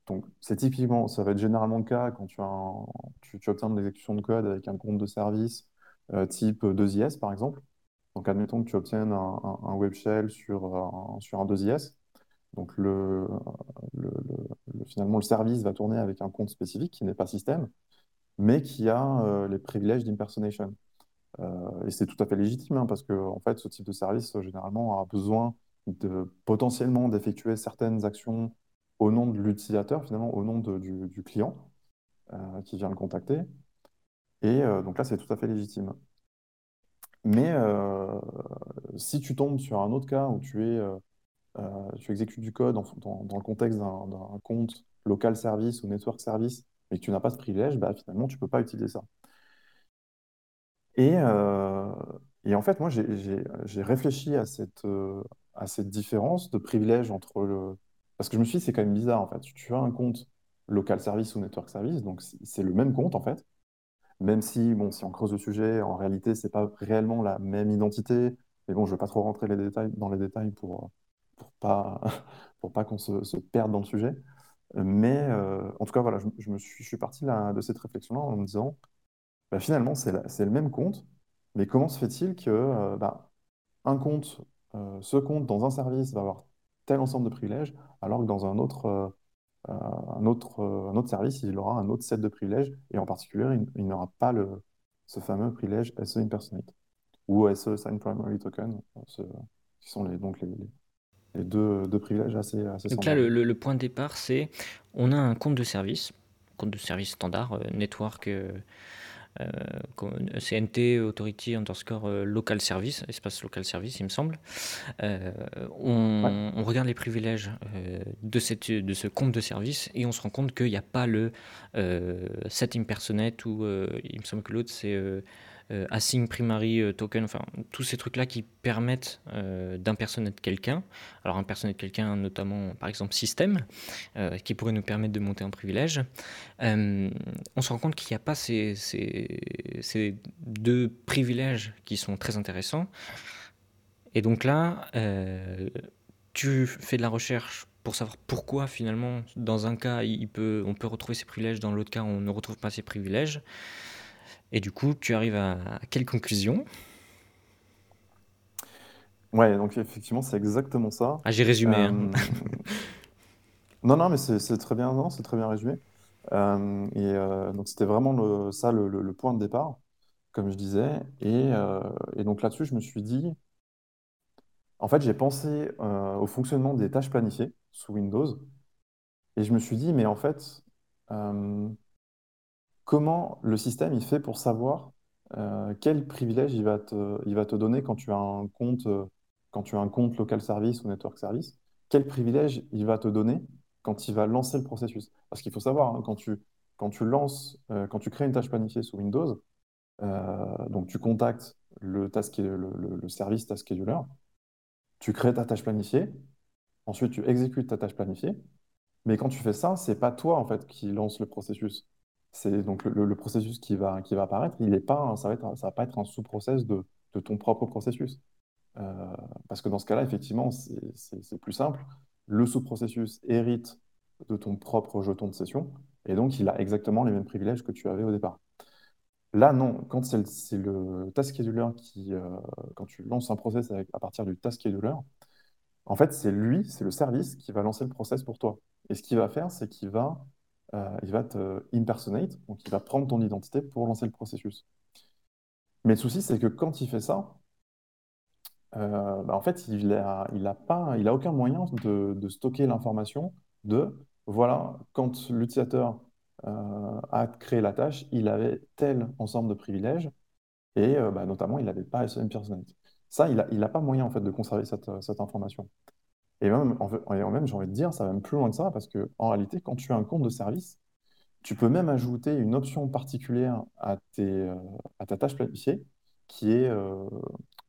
Donc, c'est typiquement, ça va être généralement le cas quand tu, as tu, tu, obtiens de l'exécution de code avec un compte de service euh, type 2IS, par exemple. Donc, admettons que tu obtiennes un, un web shell sur, un, sur un 2IS. Donc, le, finalement, le service va tourner avec un compte spécifique qui n'est pas système, mais qui a euh, les privilèges d'impersonation. Euh, et c'est tout à fait légitime, hein, parce que en fait, ce type de service, euh, généralement, a besoin de, potentiellement d'effectuer certaines actions au nom de l'utilisateur, finalement, au nom du, client qui vient le contacter. Et donc là, c'est tout à fait légitime. Mais si tu tombes sur un autre cas où tu es euh, tu exécutes du code dans, le contexte d'un compte local service ou network service, mais que tu n'as pas ce privilège, bah, finalement, tu ne peux pas utiliser ça. Et, euh, et en fait, moi, j'ai réfléchi à cette, euh, à cette différence de privilège entre le... Parce que je me suis dit, c'est quand même bizarre, en fait. Tu as un compte local service ou network service, donc c'est le même compte, en fait. Même si, bon, si on creuse le sujet, en réalité, c'est pas réellement la même identité. Mais bon, je ne vais pas trop rentrer les détails, dans les détails pour, pour pas, *laughs* pour pas qu'on se, perde dans le sujet. Mais euh, en tout cas, voilà, je, me suis, je suis parti là, de cette réflexion-là en me disant, bah, finalement, c'est le même compte, mais comment se fait-il que euh, bah, un compte, euh, ce compte dans un service va avoir tel ensemble de privilèges, alors que dans un autre, un autre, un autre service, il aura un autre set de privilèges, et en particulier, il, n'aura pas le, ce fameux privilège SE Impersonate ou SE Sign Primary Token, qui sont les, donc les deux, privilèges assez, assez Donc là, le, point de départ, c'est on a un compte de service, compte de service standard, euh, network, euh, CNT Authority underscore local service, espace local service, il me semble. on, regarde les privilèges de, cette, de ce compte de service et on se rend compte qu'il n'y a pas le set impersonate ou il me semble que l'autre c'est euh, async primary euh, token, enfin tous ces trucs-là qui permettent euh, d'impersoner quelqu'un. Alors impersoner quelqu'un, notamment par exemple système, qui pourrait nous permettre de monter en privilège. on se rend compte qu'il n'y a pas ces, ces, deux privilèges qui sont très intéressants. Et donc là, tu fais de la recherche pour savoir pourquoi finalement, dans un cas, il peut, on peut retrouver ses privilèges, dans l'autre cas, on ne retrouve pas ses privilèges. Et du coup, tu arrives à, quelle conclusion? Ouais, donc effectivement, c'est exactement ça. Ah, j'ai résumé. Hein. Euh, *laughs* non, non, mais c'est très bien, non, c'est très bien résumé. Euh, et euh, donc c'était vraiment le, ça le, point de départ, comme je disais. Et, et donc là-dessus, je me suis dit, en fait, j'ai pensé au fonctionnement des tâches planifiées sous Windows, et je me suis dit, mais en fait, comment le système il fait pour savoir euh, quel privilège il va te, il va te donner quand tu as un compte, euh, quand tu as un compte local service ou network service, quel privilège il va te donner quand il va lancer le processus? Parce qu'il faut savoir, hein, quand, tu, quand tu lances, euh, quand tu crées une tâche planifiée sous Windows, donc tu contactes le, task, le, le, service Task Scheduler, tu crées ta tâche planifiée, ensuite tu exécutes ta tâche planifiée, mais quand tu fais ça, c'est pas toi en fait qui lance le processus c'est donc le, processus qui va, qui va apparaître, il est pas, ça va être, va pas être un sous-process de, de, ton propre processus. Euh, parce que dans ce cas-là, effectivement, c'est plus simple. Le sous-processus hérite de ton propre jeton de session, et donc il a exactement les mêmes privilèges que tu avais au départ. Là, non, quand c'est le task scheduler qui, euh, quand tu lances un process à partir du task scheduler, en fait, c'est lui, c'est le service qui va lancer le process pour toi. Et ce qu'il va faire, c'est qu'il va euh, il va te impersonate, donc il va prendre ton identité pour lancer le processus. Mais le souci, c'est que quand il fait ça, euh, bah, en fait, il n'a a pas, il a aucun moyen de, stocker l'information de, voilà, quand l'utilisateur euh, a créé la tâche, il avait tel ensemble de privilèges, et bah, notamment, il n'avait pas impersonate. Ça, il n'a a pas moyen en fait, de conserver cette information. Et même, j'ai envie de dire, ça va même plus loin que ça, parce que en réalité, quand tu as un compte de service, tu peux même ajouter une option particulière à, tes, euh, à ta tâche planifiée, qui est, euh,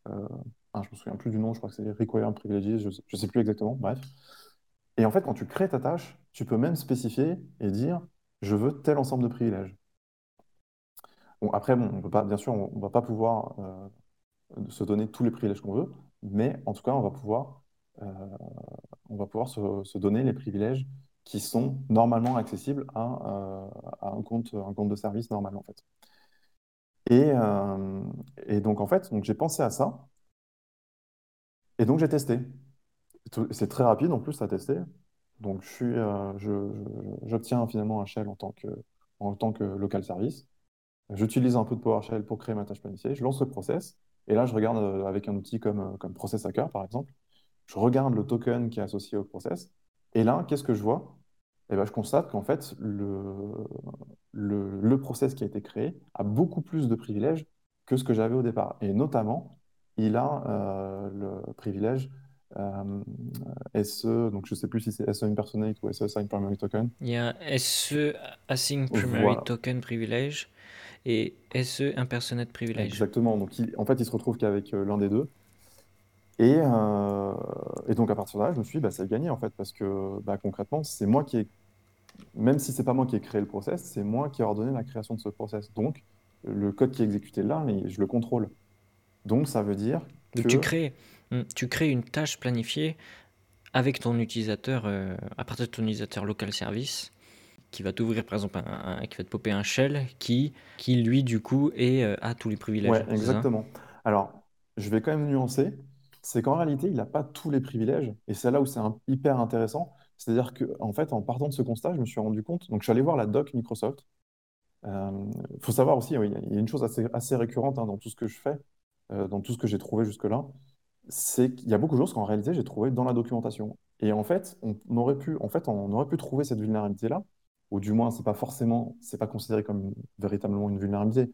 euh, ah, je me souviens plus du nom, je crois que c'est Require Privileges, je ne sais, plus exactement, bref. Et en fait, quand tu crées ta tâche, tu peux même spécifier et dire, je veux tel ensemble de privilèges. Bon, après, bon, on peut pas, bien sûr, on ne va pas pouvoir se donner tous les privilèges qu'on veut, mais en tout cas, on va pouvoir on va pouvoir se, donner les privilèges qui sont normalement accessibles à, euh, un, compte, un compte de service normal en fait. Et, euh, donc en fait, j'ai pensé à ça et donc j'ai testé. C'est très rapide en plus à tester. Donc j'obtiens finalement un shell en tant que, en tant que local service. J'utilise un peu de PowerShell pour créer ma tâche planifiée. Je lance le process et là je regarde avec un outil comme, comme Process Hacker par exemple je regarde le token qui est associé au process, et là, qu'est-ce que je vois? Eh ben, Je constate qu'en fait, le, le, process qui a été créé a beaucoup plus de privilèges que ce que j'avais au départ. Et notamment, il a euh, le privilège euh, SE, donc je ne sais plus si c'est SE Impersonate ou SE Assign Primary Token. Il y a SE Assign Primary Token privilège et SE Impersonate privilège. Exactement, donc en fait il se retrouve qu'avec euh, l'un des deux. Euh, et, donc à partir de là, je me suis dit, bah, c'est gagné en fait, parce que bah, concrètement, c'est moi qui ai, même si c'est pas moi qui ai créé le process, c'est moi qui ai ordonné la création de ce process. Donc le code qui est exécuté là, je le contrôle. Donc ça veut dire que... Tu crées, hmm, tu crées une tâche planifiée avec ton utilisateur, euh, à partir de ton utilisateur local service, qui va t'ouvrir par exemple, un, qui va te popper un shell qui, qui lui du coup est, euh, a tous les privilèges. Ouais, exactement. Alors, je vais quand même nuancer c'est qu'en réalité, il n'a pas tous les privilèges. Et c'est là où c'est hyper intéressant. C'est-à-dire qu'en fait, en partant de ce constat, je me suis rendu compte. Donc, je suis allé voir la doc Microsoft. Il euh, faut savoir aussi, il y a une chose assez, récurrente hein, dans tout ce que je fais, euh, dans tout ce que j'ai trouvé jusque-là, c'est qu'il y a beaucoup de choses qu'en réalité, j'ai trouvé dans la documentation. Et en fait, on aurait pu, en fait, on aurait pu trouver cette vulnérabilité-là ou du moins, c'est pas forcément, pas considéré comme véritablement une vulnérabilité,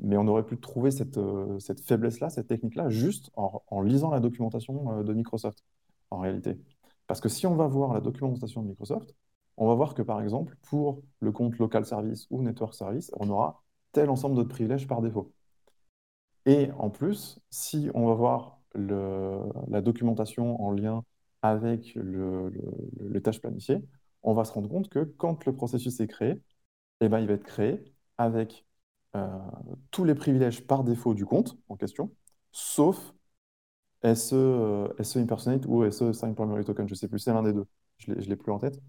mais on aurait pu trouver cette, euh, faiblesse-là, cette technique-là, juste en, lisant la documentation euh, de Microsoft, en réalité. Parce que si on va voir la documentation de Microsoft, on va voir que, par exemple, pour le compte local service ou network service, on aura tel ensemble de privilèges par défaut. Et en plus, si on va voir la documentation en lien avec le, le, les tâches planifiées, on va se rendre compte que quand le processus est créé, eh ben, il va être créé avec tous les privilèges par défaut du compte en question, sauf SE, euh, SE impersonate ou SE sign primary token, je ne sais plus, c'est l'un des deux, je ne l'ai plus en tête.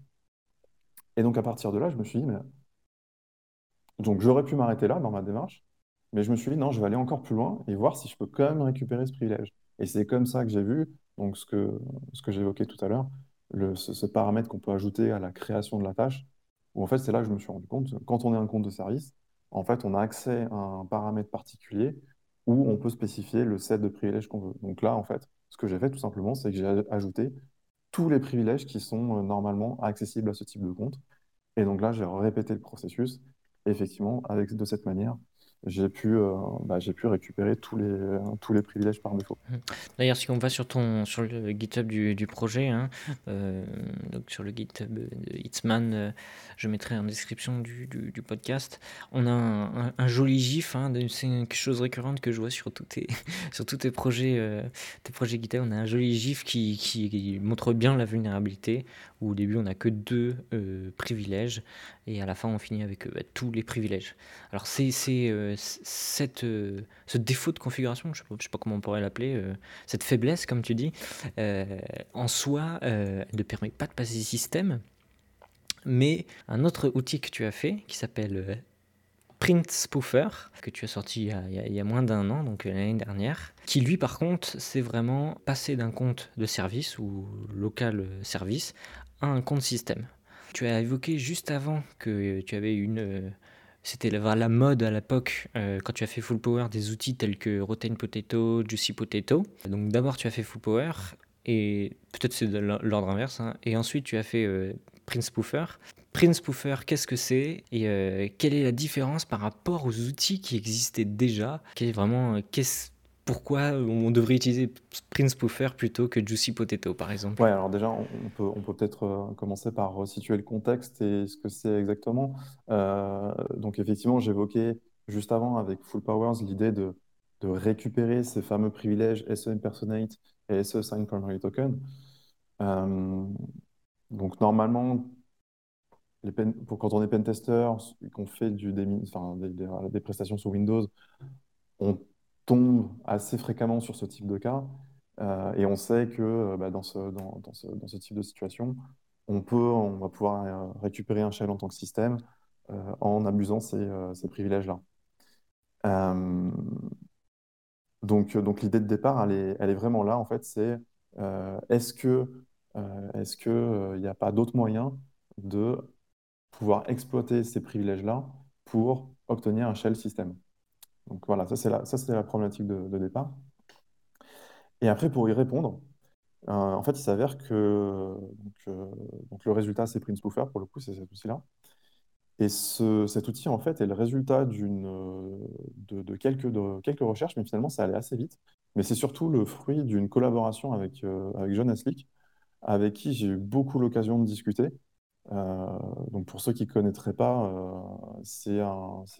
Et donc à partir de là, je me suis dit, donc j'aurais pu m'arrêter là dans ma démarche, mais je me suis dit, non, je vais aller encore plus loin et voir si je peux quand même récupérer ce privilège. Et c'est comme ça que j'ai vu, donc ce que, ce que j'évoquais tout à l'heure, ce, paramètre qu'on peut ajouter à la création de la tâche, où en fait, c'est là que je me suis rendu compte, quand on est un compte de service, en fait, on a accès à un paramètre particulier où on peut spécifier le set de privilèges qu'on veut. Donc là, en fait, ce que j'ai fait tout simplement, c'est que j'ai ajouté tous les privilèges qui sont euh, normalement accessibles à ce type de compte. Et donc là, j'ai répété le processus. Effectivement, avec, de cette manière, j'ai pu, euh, bah, j'ai pu récupérer tous les, tous les privilèges par défaut. Mmh. D'ailleurs, si on va sur, ton, sur le GitHub du, du projet, hein, euh, donc sur le GitHub de Hitzman, euh, je mettrai en description du, du, podcast, on a un, un, joli gif, hein, c'est quelque chose récurrente que je vois sur tous tes, *laughs* sur tous tes projets, tes projets GitHub, on a un joli gif qui, qui, montre bien la vulnérabilité, où au début on n'a que deux privilèges, et à la fin on finit avec bah, tous les privilèges. Alors c'est cette, euh, ce défaut de configuration, je ne sais, pas comment on pourrait l'appeler, euh, cette faiblesse, comme tu dis, euh, en soi, ne permet pas de passer système. Mais un autre outil que tu as fait, qui s'appelle Print Spoofer, que tu as sorti il y a, moins d'un an, donc l'année dernière, qui lui par contre, c'est vraiment passer d'un compte de service ou local service à un compte système. Tu as évoqué juste avant que tu avais une c'était la, mode à l'époque, euh, quand tu as fait Full Power, des outils tels que Rotten Potato, Juicy Potato. Donc d'abord tu as fait Full Power, et peut-être c'est l'ordre inverse, hein. et ensuite tu as fait euh, Prince Spoofer. Prince Spoofer, qu'est-ce que c'est? Et euh, quelle est la différence par rapport aux outils qui existaient déjà? Est vraiment, qu'est-ce pourquoi on devrait utiliser Prince Spoofer plutôt que Juicy Potato, par exemple? Ouais, alors déjà, on peut, peut-être euh, commencer par resituer le contexte et ce que c'est exactement. Euh, donc, effectivement, j'évoquais juste avant avec Full Powers l'idée de, récupérer ces fameux privilèges SE Impersonate et SE Sign Primary Token. Euh, donc, normalement, pour, quand on est pentester qu'on fait des, des prestations sous Windows, on tombe assez fréquemment sur ce type de cas. Euh, et on sait que euh, bah, dans, ce, dans, dans, ce, type de situation, on, peut, on va pouvoir euh, récupérer un shell en tant que système en abusant ces, ces privilèges-là. donc, donc l'idée de départ, elle est, elle est, vraiment là, en fait, c'est est-ce est-ce qu'il n'y a pas d'autres moyens de pouvoir exploiter ces privilèges-là pour obtenir un shell système? Donc voilà, ça c'est la, la problématique de, départ. Et après, pour y répondre, euh, en fait, il s'avère que donc, euh, le résultat, c'est Print Spoofer, pour le coup, c'est cet outil-là. Et ce, cet outil, en fait, est le résultat d'une, de, de, quelques, de quelques recherches, mais finalement, ça allait assez vite. Mais c'est surtout le fruit d'une collaboration avec, euh, avec John Aslick, avec qui j'ai eu beaucoup l'occasion de discuter. donc, pour ceux qui ne connaîtraient pas, c'est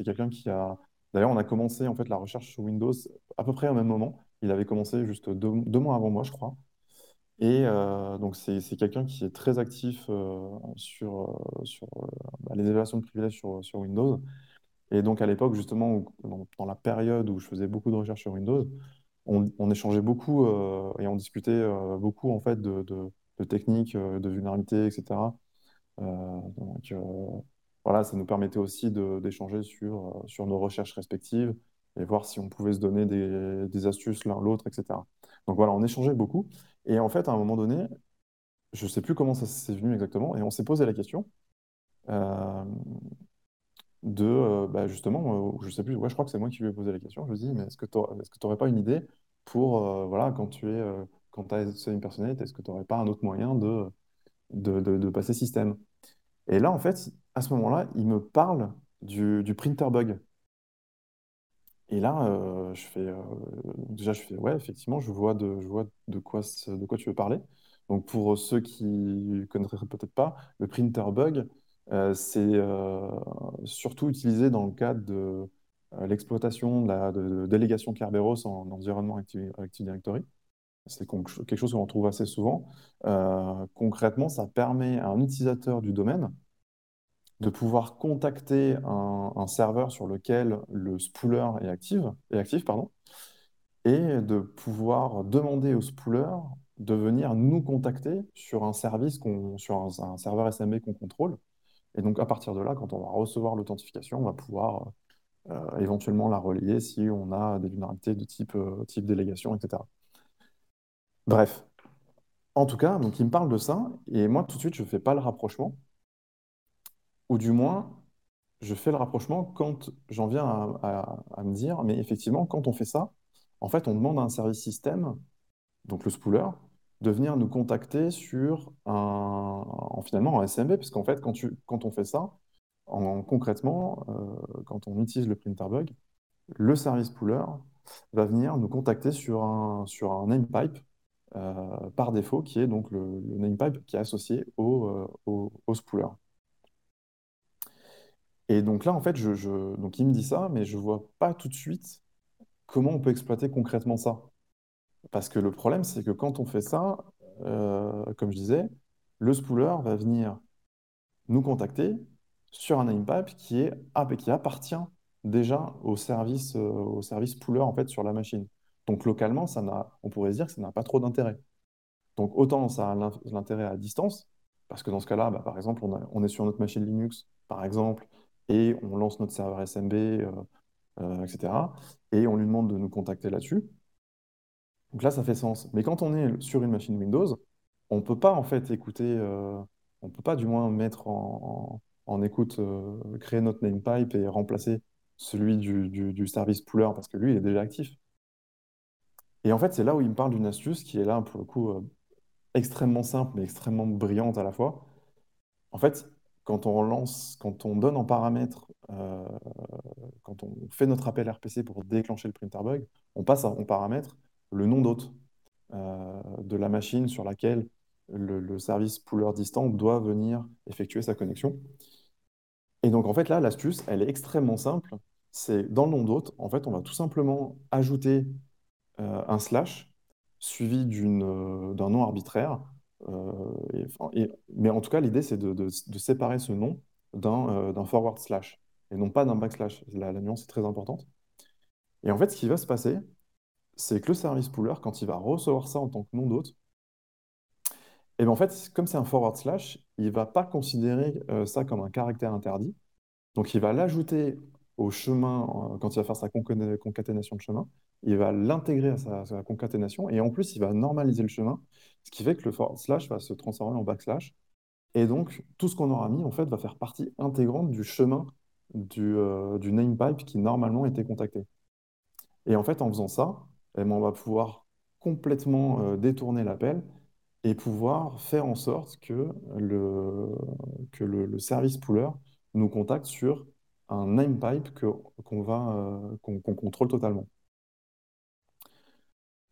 quelqu'un qui a D'ailleurs, on a commencé en fait la recherche sur Windows à peu près au même moment. Il avait commencé juste deux, mois avant moi, je crois. Et euh, donc, c'est quelqu'un qui est très actif euh, sur, euh, bah, les évaluations de privilèges sur, sur, Windows. Et donc, à l'époque, justement, dans, la période où je faisais beaucoup de recherches sur Windows, on, échangeait beaucoup et on discutait beaucoup en fait de, de techniques, de vulnérabilités, etc. donc, voilà, ça nous permettait aussi d'échanger sur, euh, sur nos recherches respectives et voir si on pouvait se donner des, des astuces l'un l'autre, etc. Donc voilà, on échangeait beaucoup. Et en fait, à un moment donné, je ne sais plus comment ça s'est venu exactement, et on s'est posé la question euh, de, euh, bah, justement, je sais plus, ouais, je crois que c'est moi qui lui ai posé la question. Je lui ai dit, mais est-ce que tu n'aurais pas une idée pour, voilà, quand tu es, quand as une personnalité, est-ce que tu n'aurais pas un autre moyen de, de, de passer système? Et là, en fait, à ce moment-là, il me parle du, printer bug. Et là, euh, je fais, euh, déjà, je fais, ouais, effectivement, je vois de, je vois de quoi, de quoi tu veux parler. Donc, pour ceux qui ne connaîtraient peut-être pas, le printer bug, euh, c'est surtout utilisé dans le cadre de l'exploitation de la délégation Kerberos en environnement Active, Active Directory. C'est quelque chose qu'on retrouve assez souvent. Concrètement, ça permet à un utilisateur du domaine de pouvoir contacter un, serveur sur lequel le spooler est actif, est actif, pardon, et de pouvoir demander au spooler de venir nous contacter sur un service qu'on, sur un, serveur SMB qu'on contrôle. Et donc, à partir de là, quand on va recevoir l'authentification, on va pouvoir euh, éventuellement la relier si on a des vulnérabilités de type, euh, type délégation, etc. Bref. En tout cas, donc il me parle de ça, et moi, tout de suite, je ne fais pas le rapprochement, ou du moins, je fais le rapprochement quand j'en viens à, me dire, mais effectivement, quand on fait ça, en fait, on demande à un service système, donc le spooler, de venir nous contacter sur un, en, finalement un SMB, parce qu'en fait, quand tu, quand on fait ça, en, concrètement, euh, quand on utilise le printer bug, le service spooler va venir nous contacter sur un, sur un namepipe euh, par défaut, qui est donc le, le namepipe qui est associé au, euh, au, au spooler. Et donc là, en fait, donc il me dit ça, mais je vois pas tout de suite comment on peut exploiter concrètement ça. Parce que le problème, c'est que quand on fait ça, euh, comme je disais, le spooler va venir nous contacter sur un namepipe qui est, qui appartient déjà au service, euh, au service spooler en fait sur la machine. Donc localement, ça on pourrait se dire que ça n'a pas trop d'intérêt. Donc autant ça a l'in- l'intérêt à distance, parce que dans ce cas-là, bah, par exemple, on est sur notre machine Linux, par exemple, et on lance notre serveur SMB, euh, euh, etc. Et on lui demande de nous contacter là-dessus. Donc là, ça fait sens. Mais quand on est sur une machine Windows, on ne peut pas en fait écouter, euh, on peut pas du moins mettre en, écoute, euh, créer notre namepipe et remplacer celui du, service pooler parce que lui, il est déjà actif. Et en fait, c'est là où il me parle d'une astuce qui est là, pour le coup, euh, extrêmement simple mais extrêmement brillante à la fois. En fait, quand on lance, quand on donne en paramètre, euh, quand on fait notre appel RPC pour déclencher le printer bug, on passe en paramètre le nom d'hôte euh, de la machine sur laquelle le, service pooler distant doit venir effectuer sa connexion. Et donc, en fait, là, l'astuce, elle est extrêmement simple. C'est dans le nom d'hôte, en fait, on va tout simplement ajouter euh, un slash suivi d'un nom arbitraire. Euh, mais en tout cas, l'idée, c'est de, séparer ce nom d'un euh, d'un forward slash et non pas d'un backslash. La, la nuance est très importante. Et en fait, ce qui va se passer, c'est que le service pooler, quand il va recevoir ça en tant que nom d'hôte, et bien en fait, comme c'est un forward slash, il ne va pas considérer euh, ça comme un caractère interdit. Donc, il va l'ajouter au chemin quand il va faire sa conca- concaténation de chemin. Il va l'intégrer à sa, concaténation et en plus, il va normaliser le chemin, ce qui fait que le forward slash va se transformer en backslash. Et donc, tout ce qu'on aura mis, en fait, va faire partie intégrante du chemin du, euh, du namepipe qui normalement était contacté. Et en fait, en faisant ça, eh ben, on va pouvoir complètement euh, détourner l'appel et pouvoir faire en sorte que le, que le, service pooler nous contacte sur un qu'on va, euh, qu'on, qu'on contrôle totalement.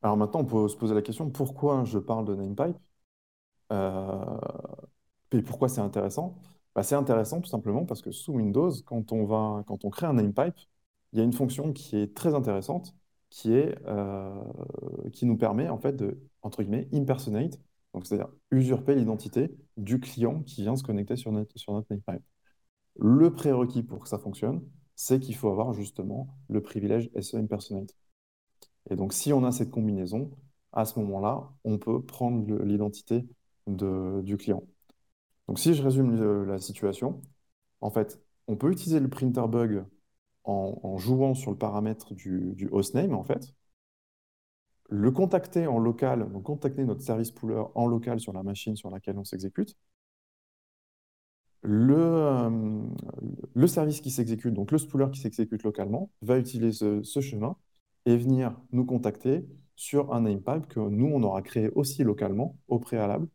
Alors maintenant, on peut se poser la question, pourquoi je parle de namepipe? Euh, et pourquoi c'est intéressant? Bah, c'est intéressant tout simplement parce que sous Windows, quand on va, quand on crée un namepipe, il y a une fonction qui est très intéressante, qui est, euh, qui nous permet en fait de, entre guillemets, impersonate, c'est-à-dire usurper l'identité du client qui vient se connecter sur notre, sur notre namepipe. Le prérequis pour que ça fonctionne, c'est qu'il faut avoir justement le privilège SE impersonate. Et donc, si on a cette combinaison, à ce moment-là, on peut prendre l'identité de- du client. Donc, si je résume la situation, en fait, on peut utiliser le printer bug en, jouant sur le paramètre du, hostname, en fait, le contacter en local, donc contacter notre service pooler en local sur la machine sur laquelle on s'exécute, le, euh, service qui s'exécute, donc le spooler qui s'exécute localement, va utiliser ce chemin et venir nous contacter sur un namepipe que nous, on aura créé aussi localement, au préalable.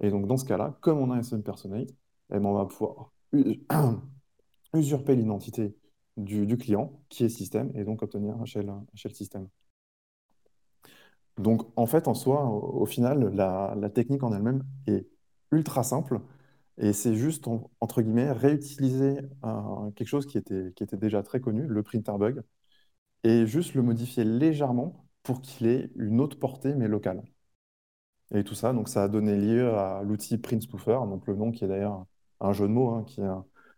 Et donc, dans ce cas-là, comme on a un impersonate, eh ben, on va pouvoir *clears throat* usurper l'identité du, client, qui est système, et donc obtenir un shell, shell système. Donc, en fait, en soi, au, final, la, technique en elle-même est ultra simple, et c'est juste, entre guillemets, réutiliser quelque chose qui était, qui était déjà très connu, le printer bug, et juste le modifier légèrement pour qu'il ait une autre portée, mais locale. Et tout ça, donc ça a donné lieu à l'outil print spoofer, donc le nom qui est d'ailleurs un jeu de mots, hein, qui est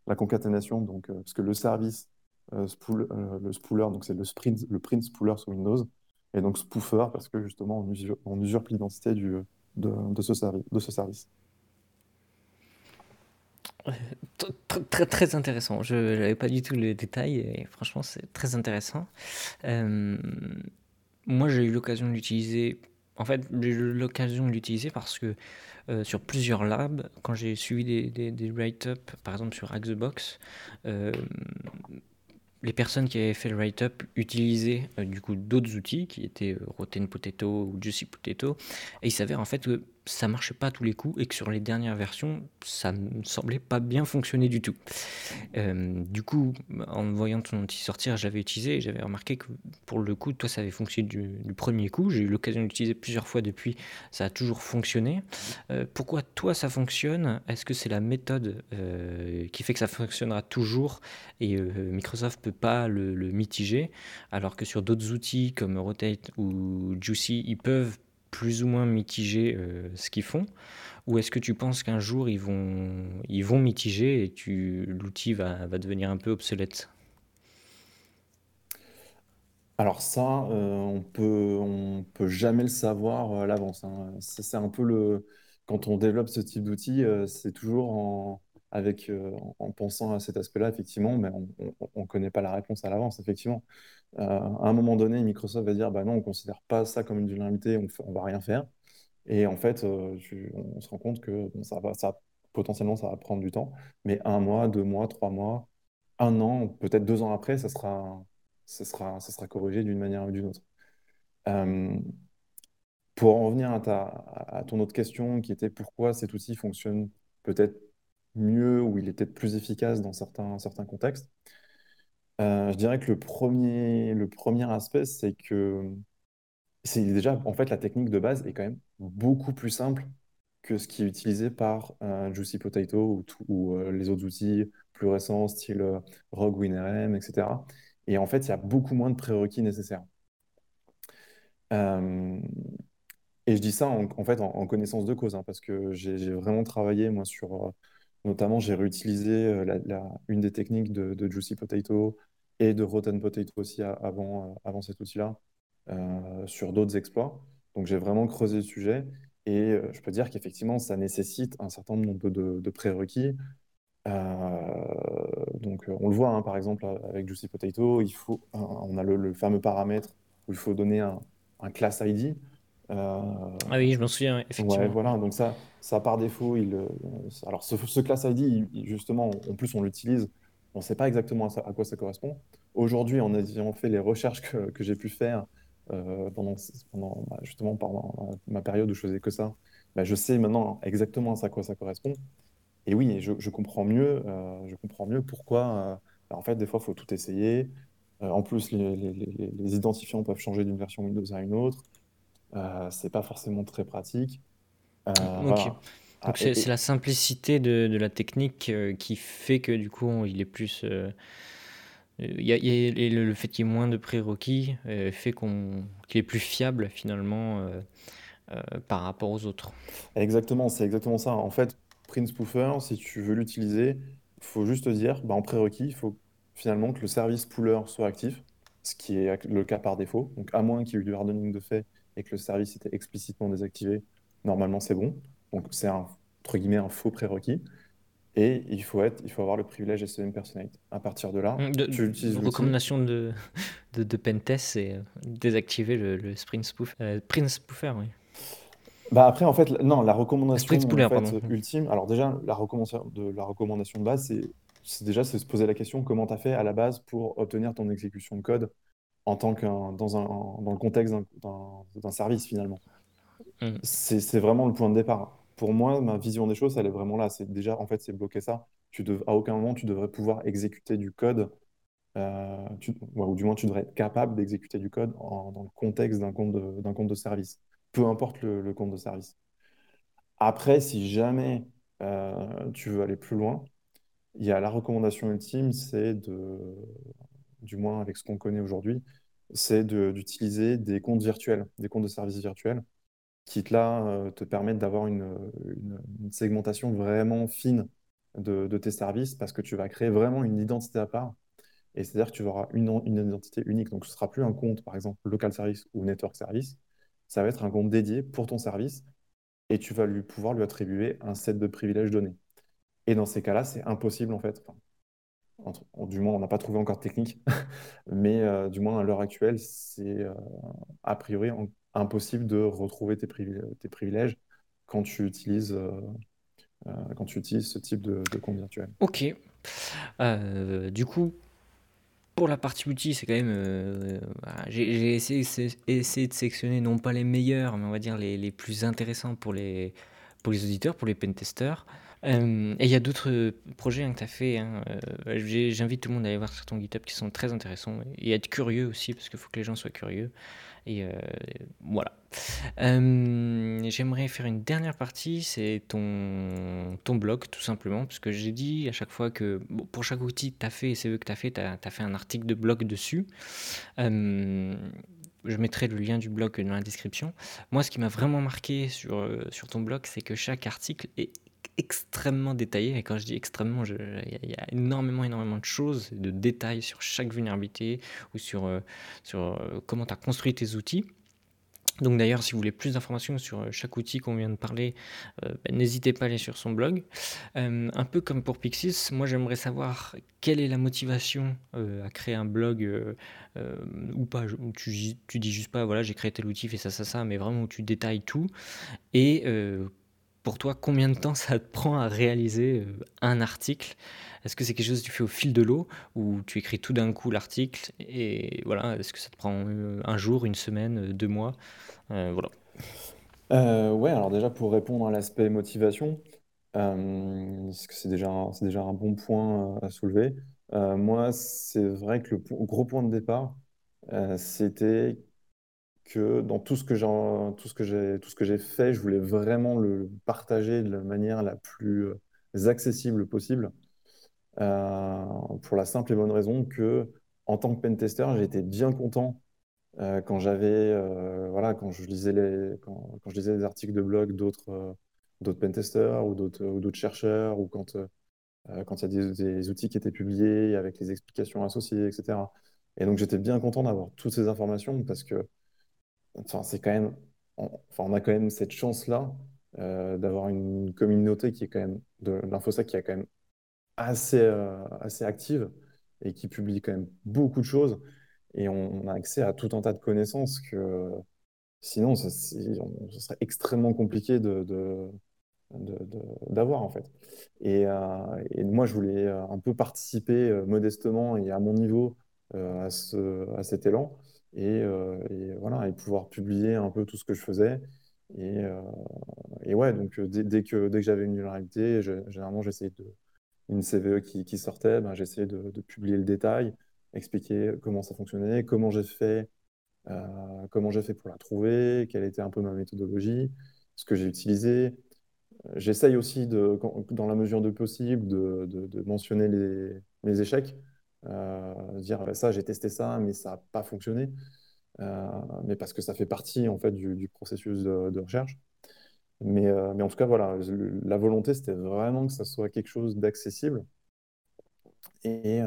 la concaténation, donc, euh, parce que le service euh, euh, le spooler, donc c'est le, le print spooler sur Windows, et donc spoofer parce que justement on, usurpe l'identité de ce service. Très, intéressant. Je n'avais pas du tout le détail et franchement, c'est très intéressant. moi, j'ai eu l'occasion de l'utiliser. En fait, l'occasion de parce que sur plusieurs labs, quand j'ai suivi des, write-up, par exemple sur Axebox, euh, les personnes qui avaient fait le write-up utilisaient euh, du coup d'autres outils qui étaient euh, Rotten Potato ou Juicy Potato et il s'avère en fait que ça marchait pas à tous les coups et que sur les dernières versions, ça ne semblait pas bien fonctionner du tout. Euh, du coup, en voyant ton outil sortir, j'avais utilisé et j'avais remarqué que pour le coup, toi, ça avait fonctionné du, premier coup. J'ai eu l'occasion d'utiliser plusieurs fois depuis, ça a toujours fonctionné. Euh, pourquoi toi, ça fonctionne? Est-ce que c'est la méthode euh, qui fait que ça fonctionnera toujours et Microsoft peut pas le, le mitiger, alors que sur d'autres outils comme Rotate ou Juicy, ils peuvent plus ou moins mitiger euh, ce qu'ils font? Ou est-ce que tu penses qu'un jour ils vont, ils vont mitiger et l'outil va, va devenir un peu obsolète? Alors ça, euh, on peut, on peut jamais le savoir euh, à l'avance. hein. C'est un peu le... Quand on développe ce type d'outil, c'est toujours en, avec, en pensant à cet aspect-là, effectivement, mais on ne connaît pas la réponse à l'avance, effectivement. à un moment donné, Microsoft va dire, bah non, on ne considère pas ça comme une vulnérabilité, on ne va rien faire. Et en fait, on se rend compte que ça va, ça, potentiellement, ça va prendre du temps, mais un mois, deux mois, trois mois, un an, peut-être deux ans après, ça sera, ça sera, ça sera corrigé d'une manière ou d'une autre. pour en revenir à, ta, à ton autre question, qui était pourquoi cet outil fonctionne peut-être mieux ou il est peut-être plus efficace dans certains, certains contextes. Euh, je dirais que le premier, le premier aspect, c'est que c'est déjà, en fait, la technique de base est quand même beaucoup plus simple que ce qui est utilisé par euh, Juicy Potato ou, euh, les autres outils plus récents, style Rogue WinRM, etc. Et en fait, il y a beaucoup moins de prérequis nécessaires. et je dis ça en, fait en, connaissance de cause, hein, parce que j'ai vraiment travaillé moi sur Notamment, j'ai réutilisé euh, une des techniques de, Juicy Potato et de Rotten Potato aussi avant, euh, avant cet outil-là euh, sur d'autres exploits. Donc, j'ai vraiment creusé le sujet et je peux dire qu'effectivement, ça nécessite un certain nombre de, prérequis. donc, on le voit, hein, par exemple, avec Juicy Potato, il faut, on a le, fameux paramètre où il faut donner un, un class ID. Euh, ah oui, je m'en souviens, effectivement. voilà, donc ça, ça par défaut, il, euh, alors ce, ce class ID, justement, en plus on l'utilise, on ne sait pas exactement à, quoi ça correspond. Aujourd'hui, en ayant fait les recherches que, que j'ai pu faire euh, pendant, pendant bah, justement pendant ma période où je faisais que ça, bah, je sais maintenant exactement à quoi ça correspond. Et oui, je, je comprends mieux, je comprends mieux pourquoi. Bah, en fait, des fois, il faut tout essayer. en plus, les, les, les, identifiants peuvent changer d'une version Windows à une autre. Euh, c'est pas forcément très pratique. Euh, Donc ah, c'est la simplicité de, de la technique euh, qui fait que du coup il est plus. Il y a, et le, fait qu'il y ait moins de prérequis fait qu'on qu'il est plus fiable finalement par rapport aux autres. Exactement, c'est exactement ça. En fait, Prince Spoofer, si tu veux l'utiliser, il faut juste dire, bah, en prérequis, il faut finalement que le service pooler soit actif, ce qui est le cas par défaut. Donc, à moins qu'il y ait eu du hardening de fait et que le service était explicitement désactivé, normalement c'est bon. Donc c'est un, entre guillemets un faux prérequis. Et il faut, être, il faut avoir le privilège SEM Personate. À partir de là, de, tu utilises recommandation de, de, de Pentest, c'est euh, désactiver le, le Sprint Spoof, euh, Spoofer, oui. Bah après, en fait, non, la recommandation ultime, alors déjà, la recommandation de, la recommandation de base, c'est déjà se poser la question comment tu as fait à la base pour obtenir ton exécution de code en tant que dans, un, dans le contexte d'un service finalement. Mm. C'est vraiment le point de départ. Pour moi, ma vision des choses, elle est vraiment là. C'est déjà, en fait, c'est bloquer ça. tu dev- à aucun moment tu devrais pouvoir exécuter du code, euh, tu- ou du moins tu devrais être capable d'exécuter du code en- dans le contexte d'un compte de, d'un compte de service, peu importe le, le compte de service. Après, si jamais euh, tu veux aller plus loin, il y a la recommandation ultime, c'est de, du moins avec ce qu'on connaît aujourd'hui, c'est d'utiliser des comptes virtuels, des comptes de services virtuels qui là euh, te permettent d'avoir une, segmentation vraiment fine de, tes services parce que tu vas créer vraiment une identité à part. Et c'est-à-dire que tu auras une, identité unique. Donc ce ne sera plus un compte, par exemple, local service ou network service. Ça va être un compte dédié pour ton service et tu vas lui pouvoir lui attribuer un set de privilèges donnés. Et dans ces cas-là, c'est impossible en fait. Du moins, on n'a pas trouvé encore de technique, *laughs* mais euh, du moins à l'heure actuelle, c'est euh, a priori impossible de retrouver tes privil- tes privilèges quand tu utilises, euh, quand tu utilises ce type de, compte virtuel. Ok. Du coup, pour la partie outils, c'est quand même. j'ai essayé, de sélectionner non pas les meilleurs, mais on va dire les, plus intéressants pour les auditeurs, pour les pentesters. Euh, et il y a d'autres euh, projets hein, que tu as fait. hein, euh, J'invite tout le monde à aller voir sur ton GitHub qui sont très intéressants et être curieux aussi, parce qu'il faut que les gens soient curieux. Et voilà. J'aimerais faire une dernière partie, c'est ton, ton blog, tout simplement, parce que j'ai dit à chaque fois que pour chaque outil que tu as fait et CV que tu as fait, tu as, fait un article de blog dessus. Je mettrai le lien du blog dans la description. Moi, ce qui m'a vraiment marqué sur, sur ton blog, c'est que chaque article est extrêmement détaillé. Et quand je dis extrêmement, il y, a- énormément, énormément de choses, de détails sur chaque vulnérabilité ou sur, euh, sur euh, comment tu as construit tes outils. Donc d'ailleurs, si vous voulez plus d'informations sur euh, chaque outil qu'on vient de parler, ben, n'hésitez pas à aller sur son blog. Un peu comme pour Pixis, moi j'aimerais savoir quelle est la motivation à créer un blog ou pas, où tu, tu dis juste pas, voilà, j'ai créé tel outil, fais ça, ça, ça, mais vraiment où tu détailles tout. Et pour toi, combien de temps ça te prend à réaliser euh, un article? Est-ce que c'est quelque chose que tu fais au fil de l'eau ou tu écris tout d'un coup l'article et voilà, est-ce que ça te prend euh, un jour, une semaine, euh, deux mois? Voilà. Ouais, alors déjà pour répondre à l'aspect motivation, parce que c'est déjà, c'est déjà un bon point à soulever. Moi, c'est vrai que le gros point de départ, c'était que dans tout ce que j'ai, tout ce que j'ai, tout ce que j'ai fait, je voulais vraiment le partager de la manière la plus euh, accessible possible. Euh, pour la simple et bonne raison que, en tant que pentester, j'étais bien content euh, quand j'avais, voilà, quand je lisais les, quand, quand je lisais des articles de blog d'autres d'autres pentesters ou d'autres ou d'autres chercheurs, ou quand quand il y a des outils qui étaient publiés avec les explications associées, etc. Et donc j'étais bien content d'avoir toutes ces informations parce que enfin, c'est quand même, on, enfin, on a quand même cette chance-là euh, d'avoir une communauté qui est quand même de qui est quand même assez, euh, assez active et qui publie quand même beaucoup de choses. Et on, a accès à tout un tas de connaissances que sinon, ce serait extrêmement compliqué de, d'avoir en fait. Et, euh, moi, je voulais un peu participer modestement et à mon niveau à ce, à cet élan et, euh, et voilà, et pouvoir publier un peu tout ce que je faisais. Et, euh, ouais, donc euh, dès, que, dès que j'avais une vulnérabilité, je- généralement, j'essayais de, une CVE qui, sortait, ben, j'essayais de, publier le détail, expliquer comment ça fonctionnait, comment j'ai fait, comment j'ai fait pour la trouver, quelle était un peu ma méthodologie, ce que j'ai utilisé. J'essaye aussi, de, dans la mesure de possible, de mentionner les, mes échecs. Euh, dire bah, ça, j'ai testé ça, mais ça n'a pas fonctionné. Euh, mais parce que ça fait partie en fait du, processus de, recherche. Mais, euh, mais en tout cas, voilà, la volonté, c'était vraiment que ça soit quelque chose d'accessible et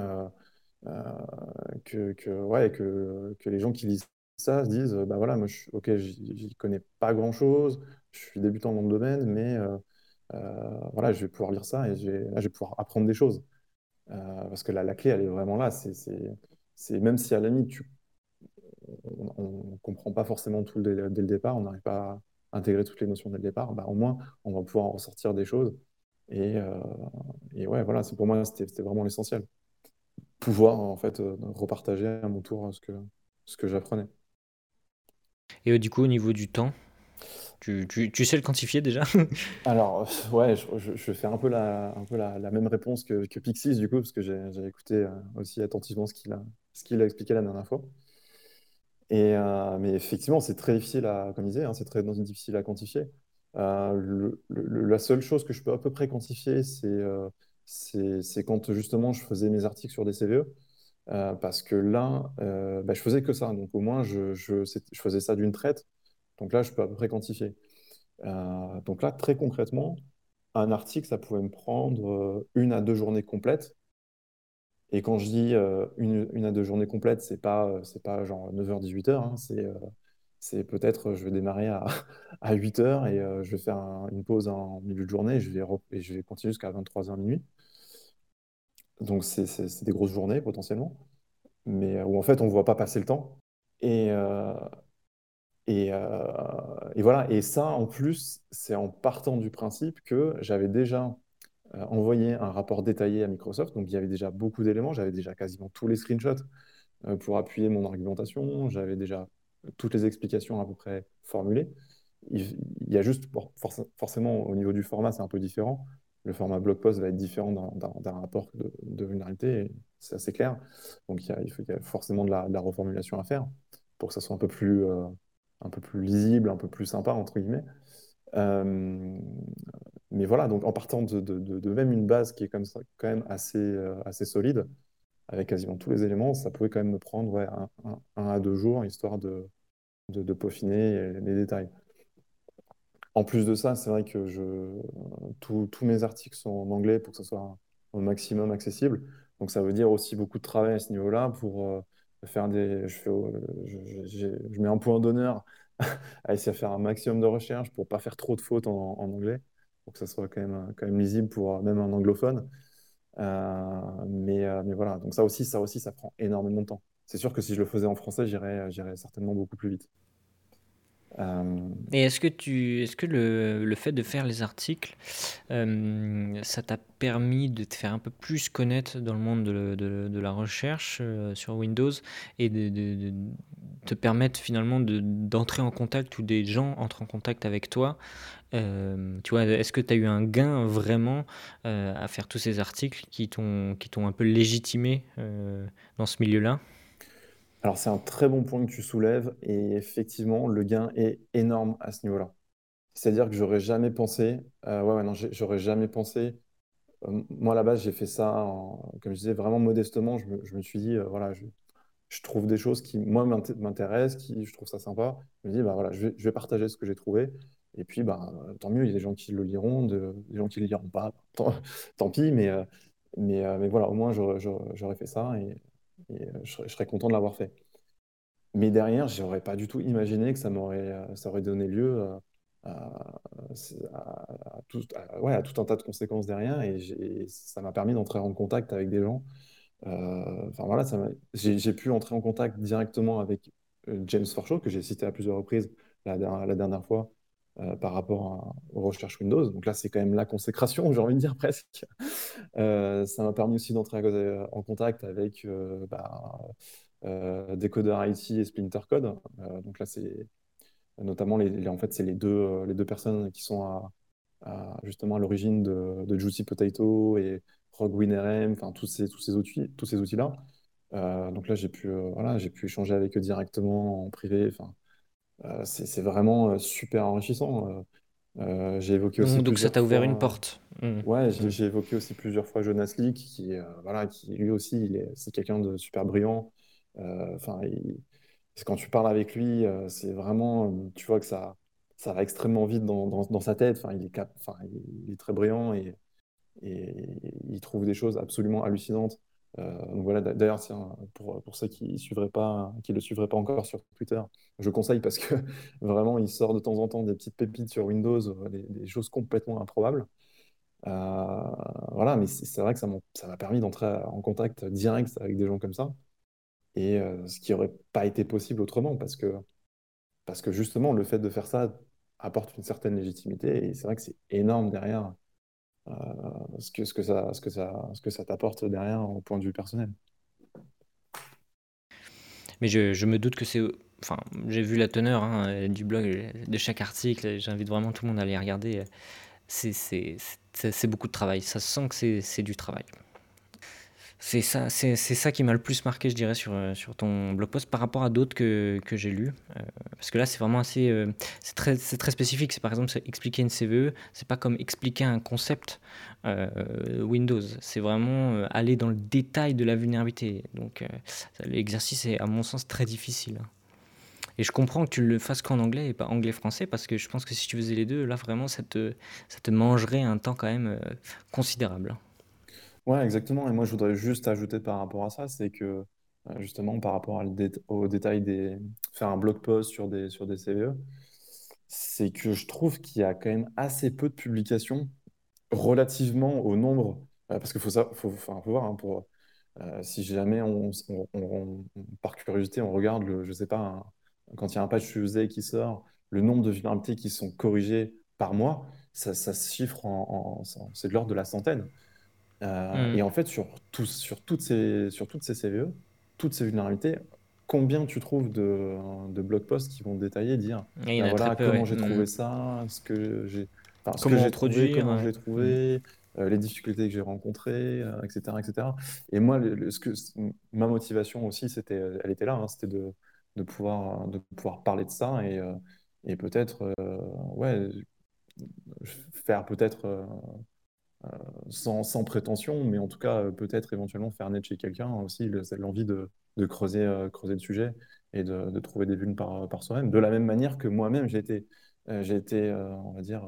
que, ouais, que, que les gens qui lisent ça se disent, bah voilà, moi, je, ok, j'y connais pas grand-chose, je suis débutant dans le domaine, mais voilà, je vais pouvoir lire ça et là, je vais pouvoir apprendre des choses. Euh, parce que la, la clé, elle est vraiment là. C'est, même si à la limite, tu, on ne comprend pas forcément tout dès, le départ, on n'arrive pas à intégrer toutes les notions dès le départ, bah, au moins, on va pouvoir en ressortir des choses. Et, euh, ouais, voilà, pour moi, c'était c'était vraiment l'essentiel. Pouvoir, en fait, euh, repartager à mon tour ce que, ce que j'apprenais. Et euh, du coup, au niveau du temps, tu, sais le quantifier déjà? Alors, ouais, je, je, fais un peu la, même réponse que, que, Pixis, du coup, parce que j'ai écouté aussi attentivement ce qu'il a, expliqué la dernière fois. Et, mais effectivement, c'est très difficile à, hein, c'est très difficile à quantifier. la seule chose que je peux à peu près quantifier, c'est quand justement je faisais mes articles sur des CVE. Euh, parce que là, euh, bah, je faisais que ça. Donc au moins, je, je faisais ça d'une traite. Donc là, je peux à peu près quantifier. Euh, donc là, très concrètement, un article, ça pouvait me prendre une à deux journées complètes. Et quand je dis une, une, à deux journées complètes, c'est pas, c'est pas genre 9h, 18h. Hein, c'est, c'est peut-être, je vais démarrer à, *laughs* à 8h et je vais faire une pause en milieu de journée et je vais, je vais continuer jusqu'à 23h minuit. Donc, c'est des grosses journées potentiellement, mais euh, où en fait, on ne voit pas passer le temps. Et, euh, et, euh, et, voilà. Et ça, en plus, c'est en partant du principe que j'avais déjà envoyé un rapport détaillé à Microsoft. Donc, il y avait déjà beaucoup d'éléments. J'avais déjà quasiment tous les screenshots pour appuyer mon argumentation. J'avais déjà toutes les explications à peu près formulées. Il, y a juste, forcément, au niveau du format, c'est un peu différent le format blog post va être différent d'un rapport de, de vulnérabilité, c'est assez clair. Donc il y, a, il, faut, y a forcément de la, reformulation à faire pour que ça soit un peu plus, euh, un peu plus lisible, un peu plus sympa, entre guillemets. Euh, mais voilà, donc en partant de, même une base qui est comme ça, quand même assez, euh, assez solide, avec quasiment tous les éléments, ça pouvait quand même me prendre un, à deux jours, histoire de, de, peaufiner les détails. En plus de ça, c'est vrai que je, tous mes articles sont en anglais pour que ce soit au maximum accessible. Donc ça veut dire aussi beaucoup de travail à ce niveau-là pour euh, faire des. Je, fais, je, mets un point d'honneur *laughs* à essayer de faire un maximum de recherche pour pas faire trop de fautes en, anglais, pour que ça soit quand même, quand même lisible pour euh, même un anglophone. Euh, mais, mais voilà, donc ça aussi, ça aussi, ça prend énormément de temps. C'est sûr que si je le faisais en français, j'irais certainement beaucoup plus vite. Euh, Et est-ce que, tu, est-ce que le, le, fait de faire les articles, euh, ça t'a permis de te faire un peu plus connaître dans le monde de, de, de la recherche euh, sur Windows et de, te permettre finalement d'entrer en contact ou des gens entrent en contact avec toi tu vois, est-ce que tu as eu un gain vraiment à faire tous ces articles qui t'ont, qui t'ont un peu légitimé dans ce milieu-là? Alors, c'est un très bon point que tu soulèves et effectivement, le gain est énorme à ce niveau-là. C'est-à-dire que j'aurais jamais pensé, euh, ouais, ouais, non, j'aurais jamais pensé. Euh, moi, à la base, j'ai fait ça, comme je disais, vraiment modestement. Je me, suis dit, euh, voilà, je, trouve des choses qui, moi, m'intéressent, qui, je trouve ça sympa. Je me dis, bah voilà, je vais, partager ce que j'ai trouvé. Et puis, bah, tant mieux, il y a des gens qui le liront, des gens qui le liront pas. *laughs* Tant, pis, mais, mais, mais voilà, au moins, j'aurais fait ça. Et, et euh, je, serais content de l'avoir fait. Mais derrière, je n'aurais pas du tout imaginé que ça m'aurait euh, ça aurait donné lieu euh, à, tout, ouais, à, tout, un tas de conséquences derrière. Et, ça m'a permis d'entrer en contact avec des gens. enfin voilà, j'ai pu entrer en contact directement avec James Forshaw, que j'ai cité à plusieurs reprises la dernière fois, par rapport aux recherches Windows. Donc là, c'est quand même la consécration, j'ai envie de dire *laughs* presque. Euh, ça m'a permis aussi d'entrer en contact avec euh, bah, euh, Decoder IT et Splinter Code. donc là, c'est notamment les, en fait, c'est les deux, les deux personnes qui sont à, justement à l'origine de, Juicy Potato et Rogue WinRM, enfin tous ces, tous ces outils, tous ces outils-là. donc là, j'ai pu, voilà, j'ai pu échanger avec eux directement en privé. C'est vraiment super enrichissant. Euh, j'ai évoqué aussi Donc ça t'a ouvert une porte. Mmh. Ouais, mmh. j'ai évoqué aussi plusieurs fois Jonas Leak, qui, euh, voilà, qui lui aussi, c'est quelqu'un de super brillant. Euh, enfin, quand tu parles avec lui, c'est vraiment, tu vois que ça, ça va extrêmement vite dans, dans, sa tête. Enfin, il est, cap, enfin, il est très brillant et, et il trouve des choses absolument hallucinantes. Euh, donc voilà, d'ailleurs, pour, pour ceux qui suivraient pas, qui le suivraient pas encore sur Twitter, je conseille parce que *laughs* vraiment, il sort de temps en temps des petites pépites sur Windows, euh, des, choses complètement improbables. Euh, voilà, mais c'est vrai que ça m'a permis d'entrer en contact direct avec des gens comme ça, et ce qui n'aurait pas été possible autrement, parce que, parce que justement, le fait de faire ça apporte une certaine légitimité, et c'est vrai que c'est énorme derrière ce, que, ce, que ça, ce, que ça, ce que ça t'apporte derrière au point de vue personnel. Mais je, je me doute que c'est enfin, j'ai vu la teneur hein, du blog, de chaque article. J'invite vraiment tout le monde à aller regarder. C'est beaucoup de travail. Ça sent que c'est du travail. C'est ça, c'est ça qui m'a le plus marqué, je dirais, sur, euh, sur ton blog post par rapport à d'autres que, que j'ai lus. Euh, parce que là, c'est vraiment assez. Euh, c'est très, très spécifique. C'est par exemple expliquer une CVE, c'est pas comme expliquer un concept Windows. C'est vraiment aller dans le détail de la vulnérabilité. Donc, l'exercice est, à mon sens, très difficile. Et je comprends que tu le fasses qu'en anglais et pas anglais-français, parce que je pense que si tu faisais les deux, là, vraiment, ça te, ça te mangerait un temps quand même considérable. Ouais, exactement. Et moi, je voudrais juste ajouter par rapport à ça, c'est que euh, justement, par rapport au détail des... faire un blog post sur des, sur des CVE, c'est que je trouve qu'il y a quand même assez peu de publications relativement au nombre. Euh, parce qu'il faut, ça, voir, hein, euh, si jamais on, par curiosité, on regarde, le, je sais pas, quand il y a un patch Tuesday qui sort, le nombre de vulnérabilités qui sont corrigées par mois, ça, ça se chiffre en c'est de l'ordre de la centaine. Euh, et en fait, sur, sur, toutes ces, sur toutes ces CVE, toutes ces vulnérabilités, combien tu trouves de, de blog posts qui vont détailler, dire bah voilà, comment j'ai trouvé hmm. ça, ce que j'ai enfin, trouvé, comment j'ai trouvé, hmm. euh, les difficultés que j'ai rencontrées, etc., euh, etc. Et moi, ce que, ma motivation aussi, c'était, elle était là, hein, c'était de, de, pouvoir, de pouvoir parler de ça et, et peut-être ouais, faire peut-être euh, sans, sans, prétention, mais en tout cas, euh, peut-être éventuellement faire naître chez quelqu'un aussi l'envie de, de, creuser, euh, creuser le sujet et de, trouver des vues par, soi-même. De la même manière que moi-même, j'ai été, j'ai été on dire,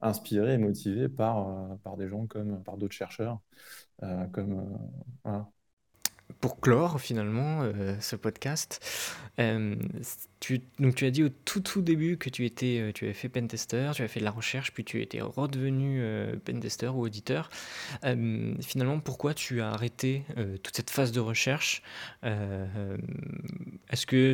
inspiré et motivé par, des gens comme par d'autres chercheurs. comme, pour clore finalement euh, ce podcast, euh, tu, donc tu as dit au tout tout début que tu étais, euh, tu avais fait pentester, tu avais fait de la recherche, puis tu étais redevenu pentester ou auditeur. finalement, pourquoi tu as arrêté toute cette phase de recherche? Est-ce que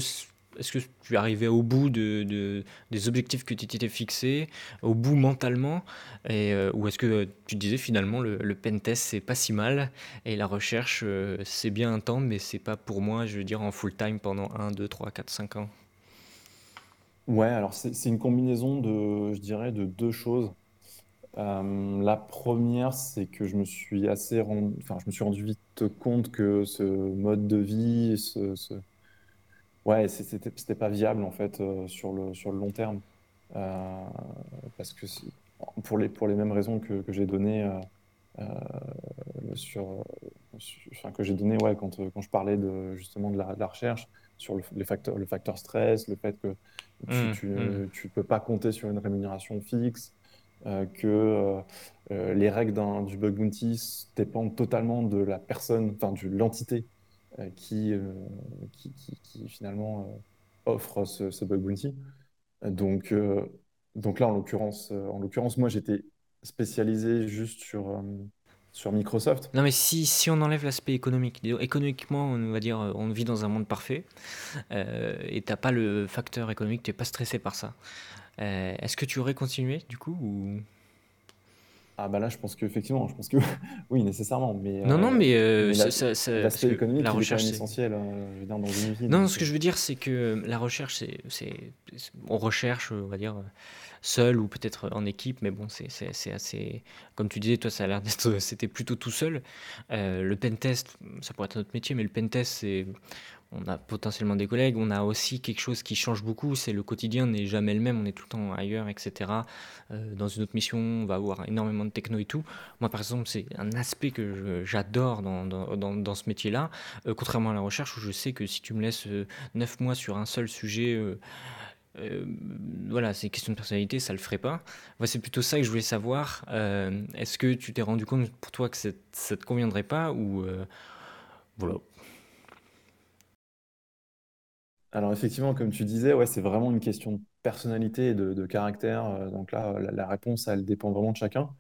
est-ce que tu es arrivé au bout de, des objectifs que tu t'étais fixés, au bout mentalement euh, Ou est-ce que tu disais finalement le, le pentest c'est pas si mal et la recherche euh, c'est bien un temps mais c'est pas pour moi, je veux dire, en full time pendant 1, 2, 3, 4, 5 ans? Ouais, alors c'est une combinaison de, je dirais, de deux choses. Euh, la première, c'est que je me suis assez rendu, enfin, je me suis rendu vite compte que ce mode de vie, ce, Ouais, c'était pas viable en fait euh, sur le, sur le long terme. Euh, parce que pour les, pour les mêmes raisons que, que j'ai données euh, sur, enfin, que j'ai donné ouais, quand, quand je parlais de, justement de la, de la recherche sur le, les facteurs, le facteur stress, le fait que tu, ne mmh, mmh. peux pas compter sur une rémunération fixe, que les règles du bug bounty dépendent totalement de la personne, enfin de l'entité euh, euh, qui, finalement euh, offre ce, bug bounty. Donc, là, en l'occurrence, en l'occurrence, moi, j'étais spécialisé juste sur, Microsoft. Non, mais si, on enlève l'aspect économique, économiquement, on va dire, on vit dans un monde parfait, et t'as pas le facteur économique, tu n'es pas stressé par ça. Est-ce que tu aurais continué, du coup, ou... Ah bah là, je pense qu'effectivement, je pense que *laughs* oui, nécessairement. Mais, non, non, euh, mais, euh, l'aspect économique, la recherche, est essentiel euh, je veux dire, dans une vie. Non, ce que je veux dire, c'est que la recherche, c'est, on recherche, on va dire, seul ou peut-être en équipe, mais bon, c'est assez. Comme tu disais, toi, ça a l'air d'être. *laughs* C'était plutôt tout seul. le pentest, ça pourrait être notre métier, mais le pentest, c'est on a potentiellement des collègues, on a aussi quelque chose qui change beaucoup, c'est le quotidien n'est jamais le même, on est tout le temps ailleurs, etc. Euh, dans une autre mission, on va avoir énormément de techno et tout. Moi, par exemple, c'est un aspect que j'adore dans, ce métier-là, euh, contrairement à la recherche où je sais que si tu me laisses euh, neuf mois sur un seul sujet, voilà, c'est question de personnalité, ça le ferait pas. Moi, c'est plutôt ça que je voulais savoir. Est-ce que tu t'es rendu compte pour toi que ça te conviendrait pas ou voilà alors effectivement, comme tu disais, ouais, c'est vraiment une question de personnalité et de, caractère. Euh, donc là, la, réponse, elle dépend vraiment de chacun.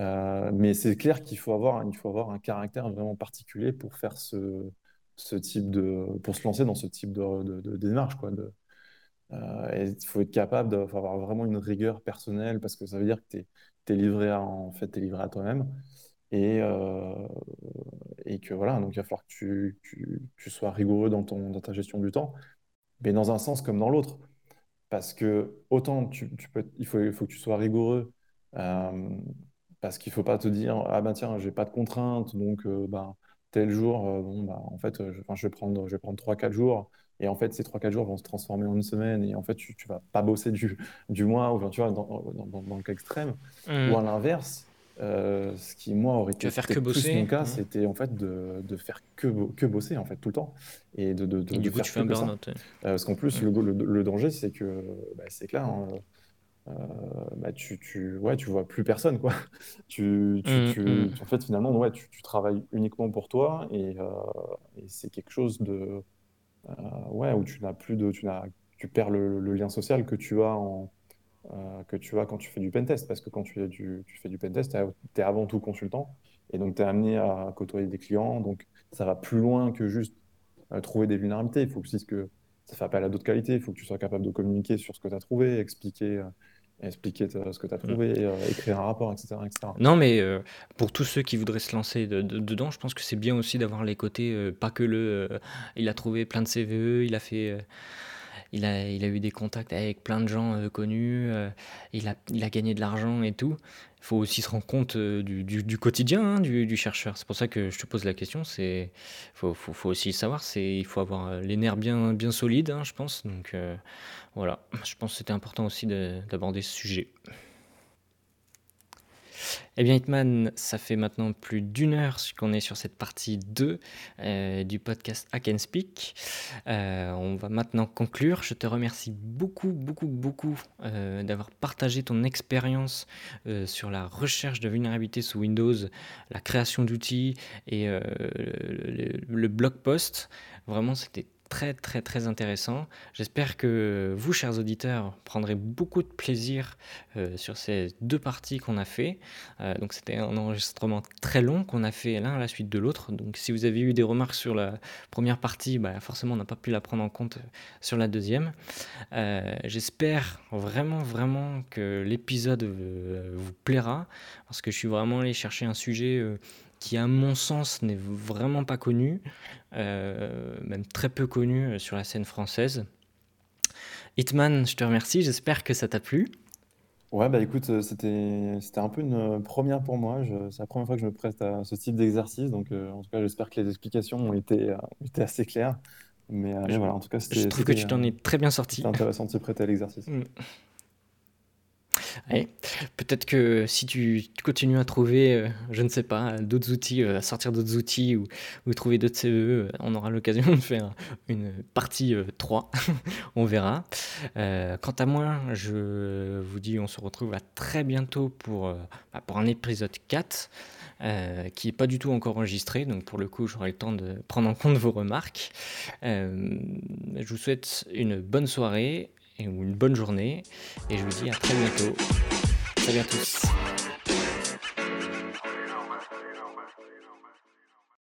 Euh, mais c'est clair qu'il faut avoir, il faut avoir un caractère vraiment particulier pour faire ce, type de, pour se lancer dans ce type de, démarche, quoi. Euh, il faut être capable d'avoir vraiment une rigueur personnelle parce que ça veut dire que tu es, livré à, en fait, à toi-même. Et, et que voilà, donc il va falloir que tu, tu, tu sois rigoureux dans, ton, dans ta gestion du temps. Mais dans un sens comme dans l'autre. Parce que autant tu, peux, il faut, il faut que tu sois rigoureux, euh, parce qu'il ne faut pas te dire, ah ben tiens, j'ai pas de contraintes, donc ben, tel jour, bon, bah, en fait, je, je, vais prendre, je vais prendre 3-4 jours. Et en fait, ces 3-4 jours vont se transformer en une semaine. Et en fait, tu ne vas pas bosser du, du mois, ou tu vois, dans, dans, dans le cas extrême. Mmh. Ou à l'inverse, euh, ce qui, moi, aurait été faire que bosser. mon cas, c'était en fait de, de, faire que, que bosser en fait tout le temps et de, de, de du coup, faire tu fais un burn-out. Euh, parce qu'en plus, le, le, danger, c'est que bah, c'est clair, hein, euh, bah, tu, tu, ouais, tu vois plus personne quoi. *laughs* tu, tu, mmh, mmh. En fait, finalement, ouais, tu, tu, travailles uniquement pour toi et, et c'est quelque chose de ouais où tu n'as plus de, tu, n'as, tu perds le, lien social que tu as en euh, que tu as quand tu fais du pentest. Parce que quand tu fais du, tu fais du pentest, tu es avant tout consultant. Et donc, tu es amené à côtoyer des clients. Donc, ça va plus loin que juste euh, trouver des vulnérabilités. Il faut aussi que ça fait appel à d'autres qualités. Il faut que tu sois capable de communiquer sur ce que tu as trouvé, expliquer. Euh, expliquer ce que tu as mm. trouvé, écrire un rapport, etc. Non, mais pour tous ceux qui voudraient se lancer dedans, je pense que c'est bien aussi d'avoir les côtés, pas que le il a trouvé plein de CVE, il a fait il a, eu des contacts avec plein de gens euh, connus, euh, il, a, gagné de l'argent et tout. Il faut aussi se rendre compte euh, du, quotidien hein, du, chercheur. C'est pour ça que je te pose la question. Il faut, faut, faut, aussi savoir. Il faut avoir les nerfs bien, bien solides, hein, je pense. Donc voilà, je pense que c'était important aussi d'aborder ce sujet. Eh bien, Hitman, ça fait maintenant plus d'une heure qu'on est sur cette partie 2 euh, du podcast I Can Speak. Euh, on va maintenant conclure. Je te remercie beaucoup, beaucoup, beaucoup euh, d'avoir partagé ton expérience sur la recherche de vulnérabilité sous Windows, la création d'outils et le, le blog post. Vraiment, c'était très très très intéressant. J'espère que vous, chers auditeurs, prendrez beaucoup de plaisir euh, sur ces deux parties qu'on a fait. Euh, donc c'était un enregistrement très long qu'on a fait l'un à la suite de l'autre. Donc si vous avez eu des remarques sur la première partie, bah, forcément on n'a pas pu la prendre en compte sur la deuxième. Euh, j'espère vraiment vraiment que l'épisode vous plaira parce que je suis vraiment allé chercher un sujet qui à mon sens n'est vraiment pas connu, euh, même très peu connu euh, sur la scène française. Hitman, je te remercie, j'espère que ça t'a plu. Ouais, bah écoute, euh, c'était c'était un peu une première pour moi. C'est la première fois que je me prête à ce type d'exercice, donc en tout cas, j'espère que les explications ont été, assez claires. Mais, voilà, en tout cas, c'était. Je trouve que tu t'en es très bien sorti. C'est intéressant de se prêter à l'exercice. Peut-être que si tu continues à trouver, euh, je ne sais pas, d'autres outils, euh, à sortir d'autres outils ou, ou trouver d'autres CVE, euh, on aura l'occasion de faire une partie 3. *laughs* on verra. quant à moi, je vous dis, on se retrouve à très bientôt pour, bah, pour un épisode 4. qui n'est pas du tout encore enregistré, donc pour le coup j'aurai le temps de prendre en compte vos remarques. je vous souhaite une bonne soirée ou une bonne journée. Et je vous dis à très bientôt. Salut à tous.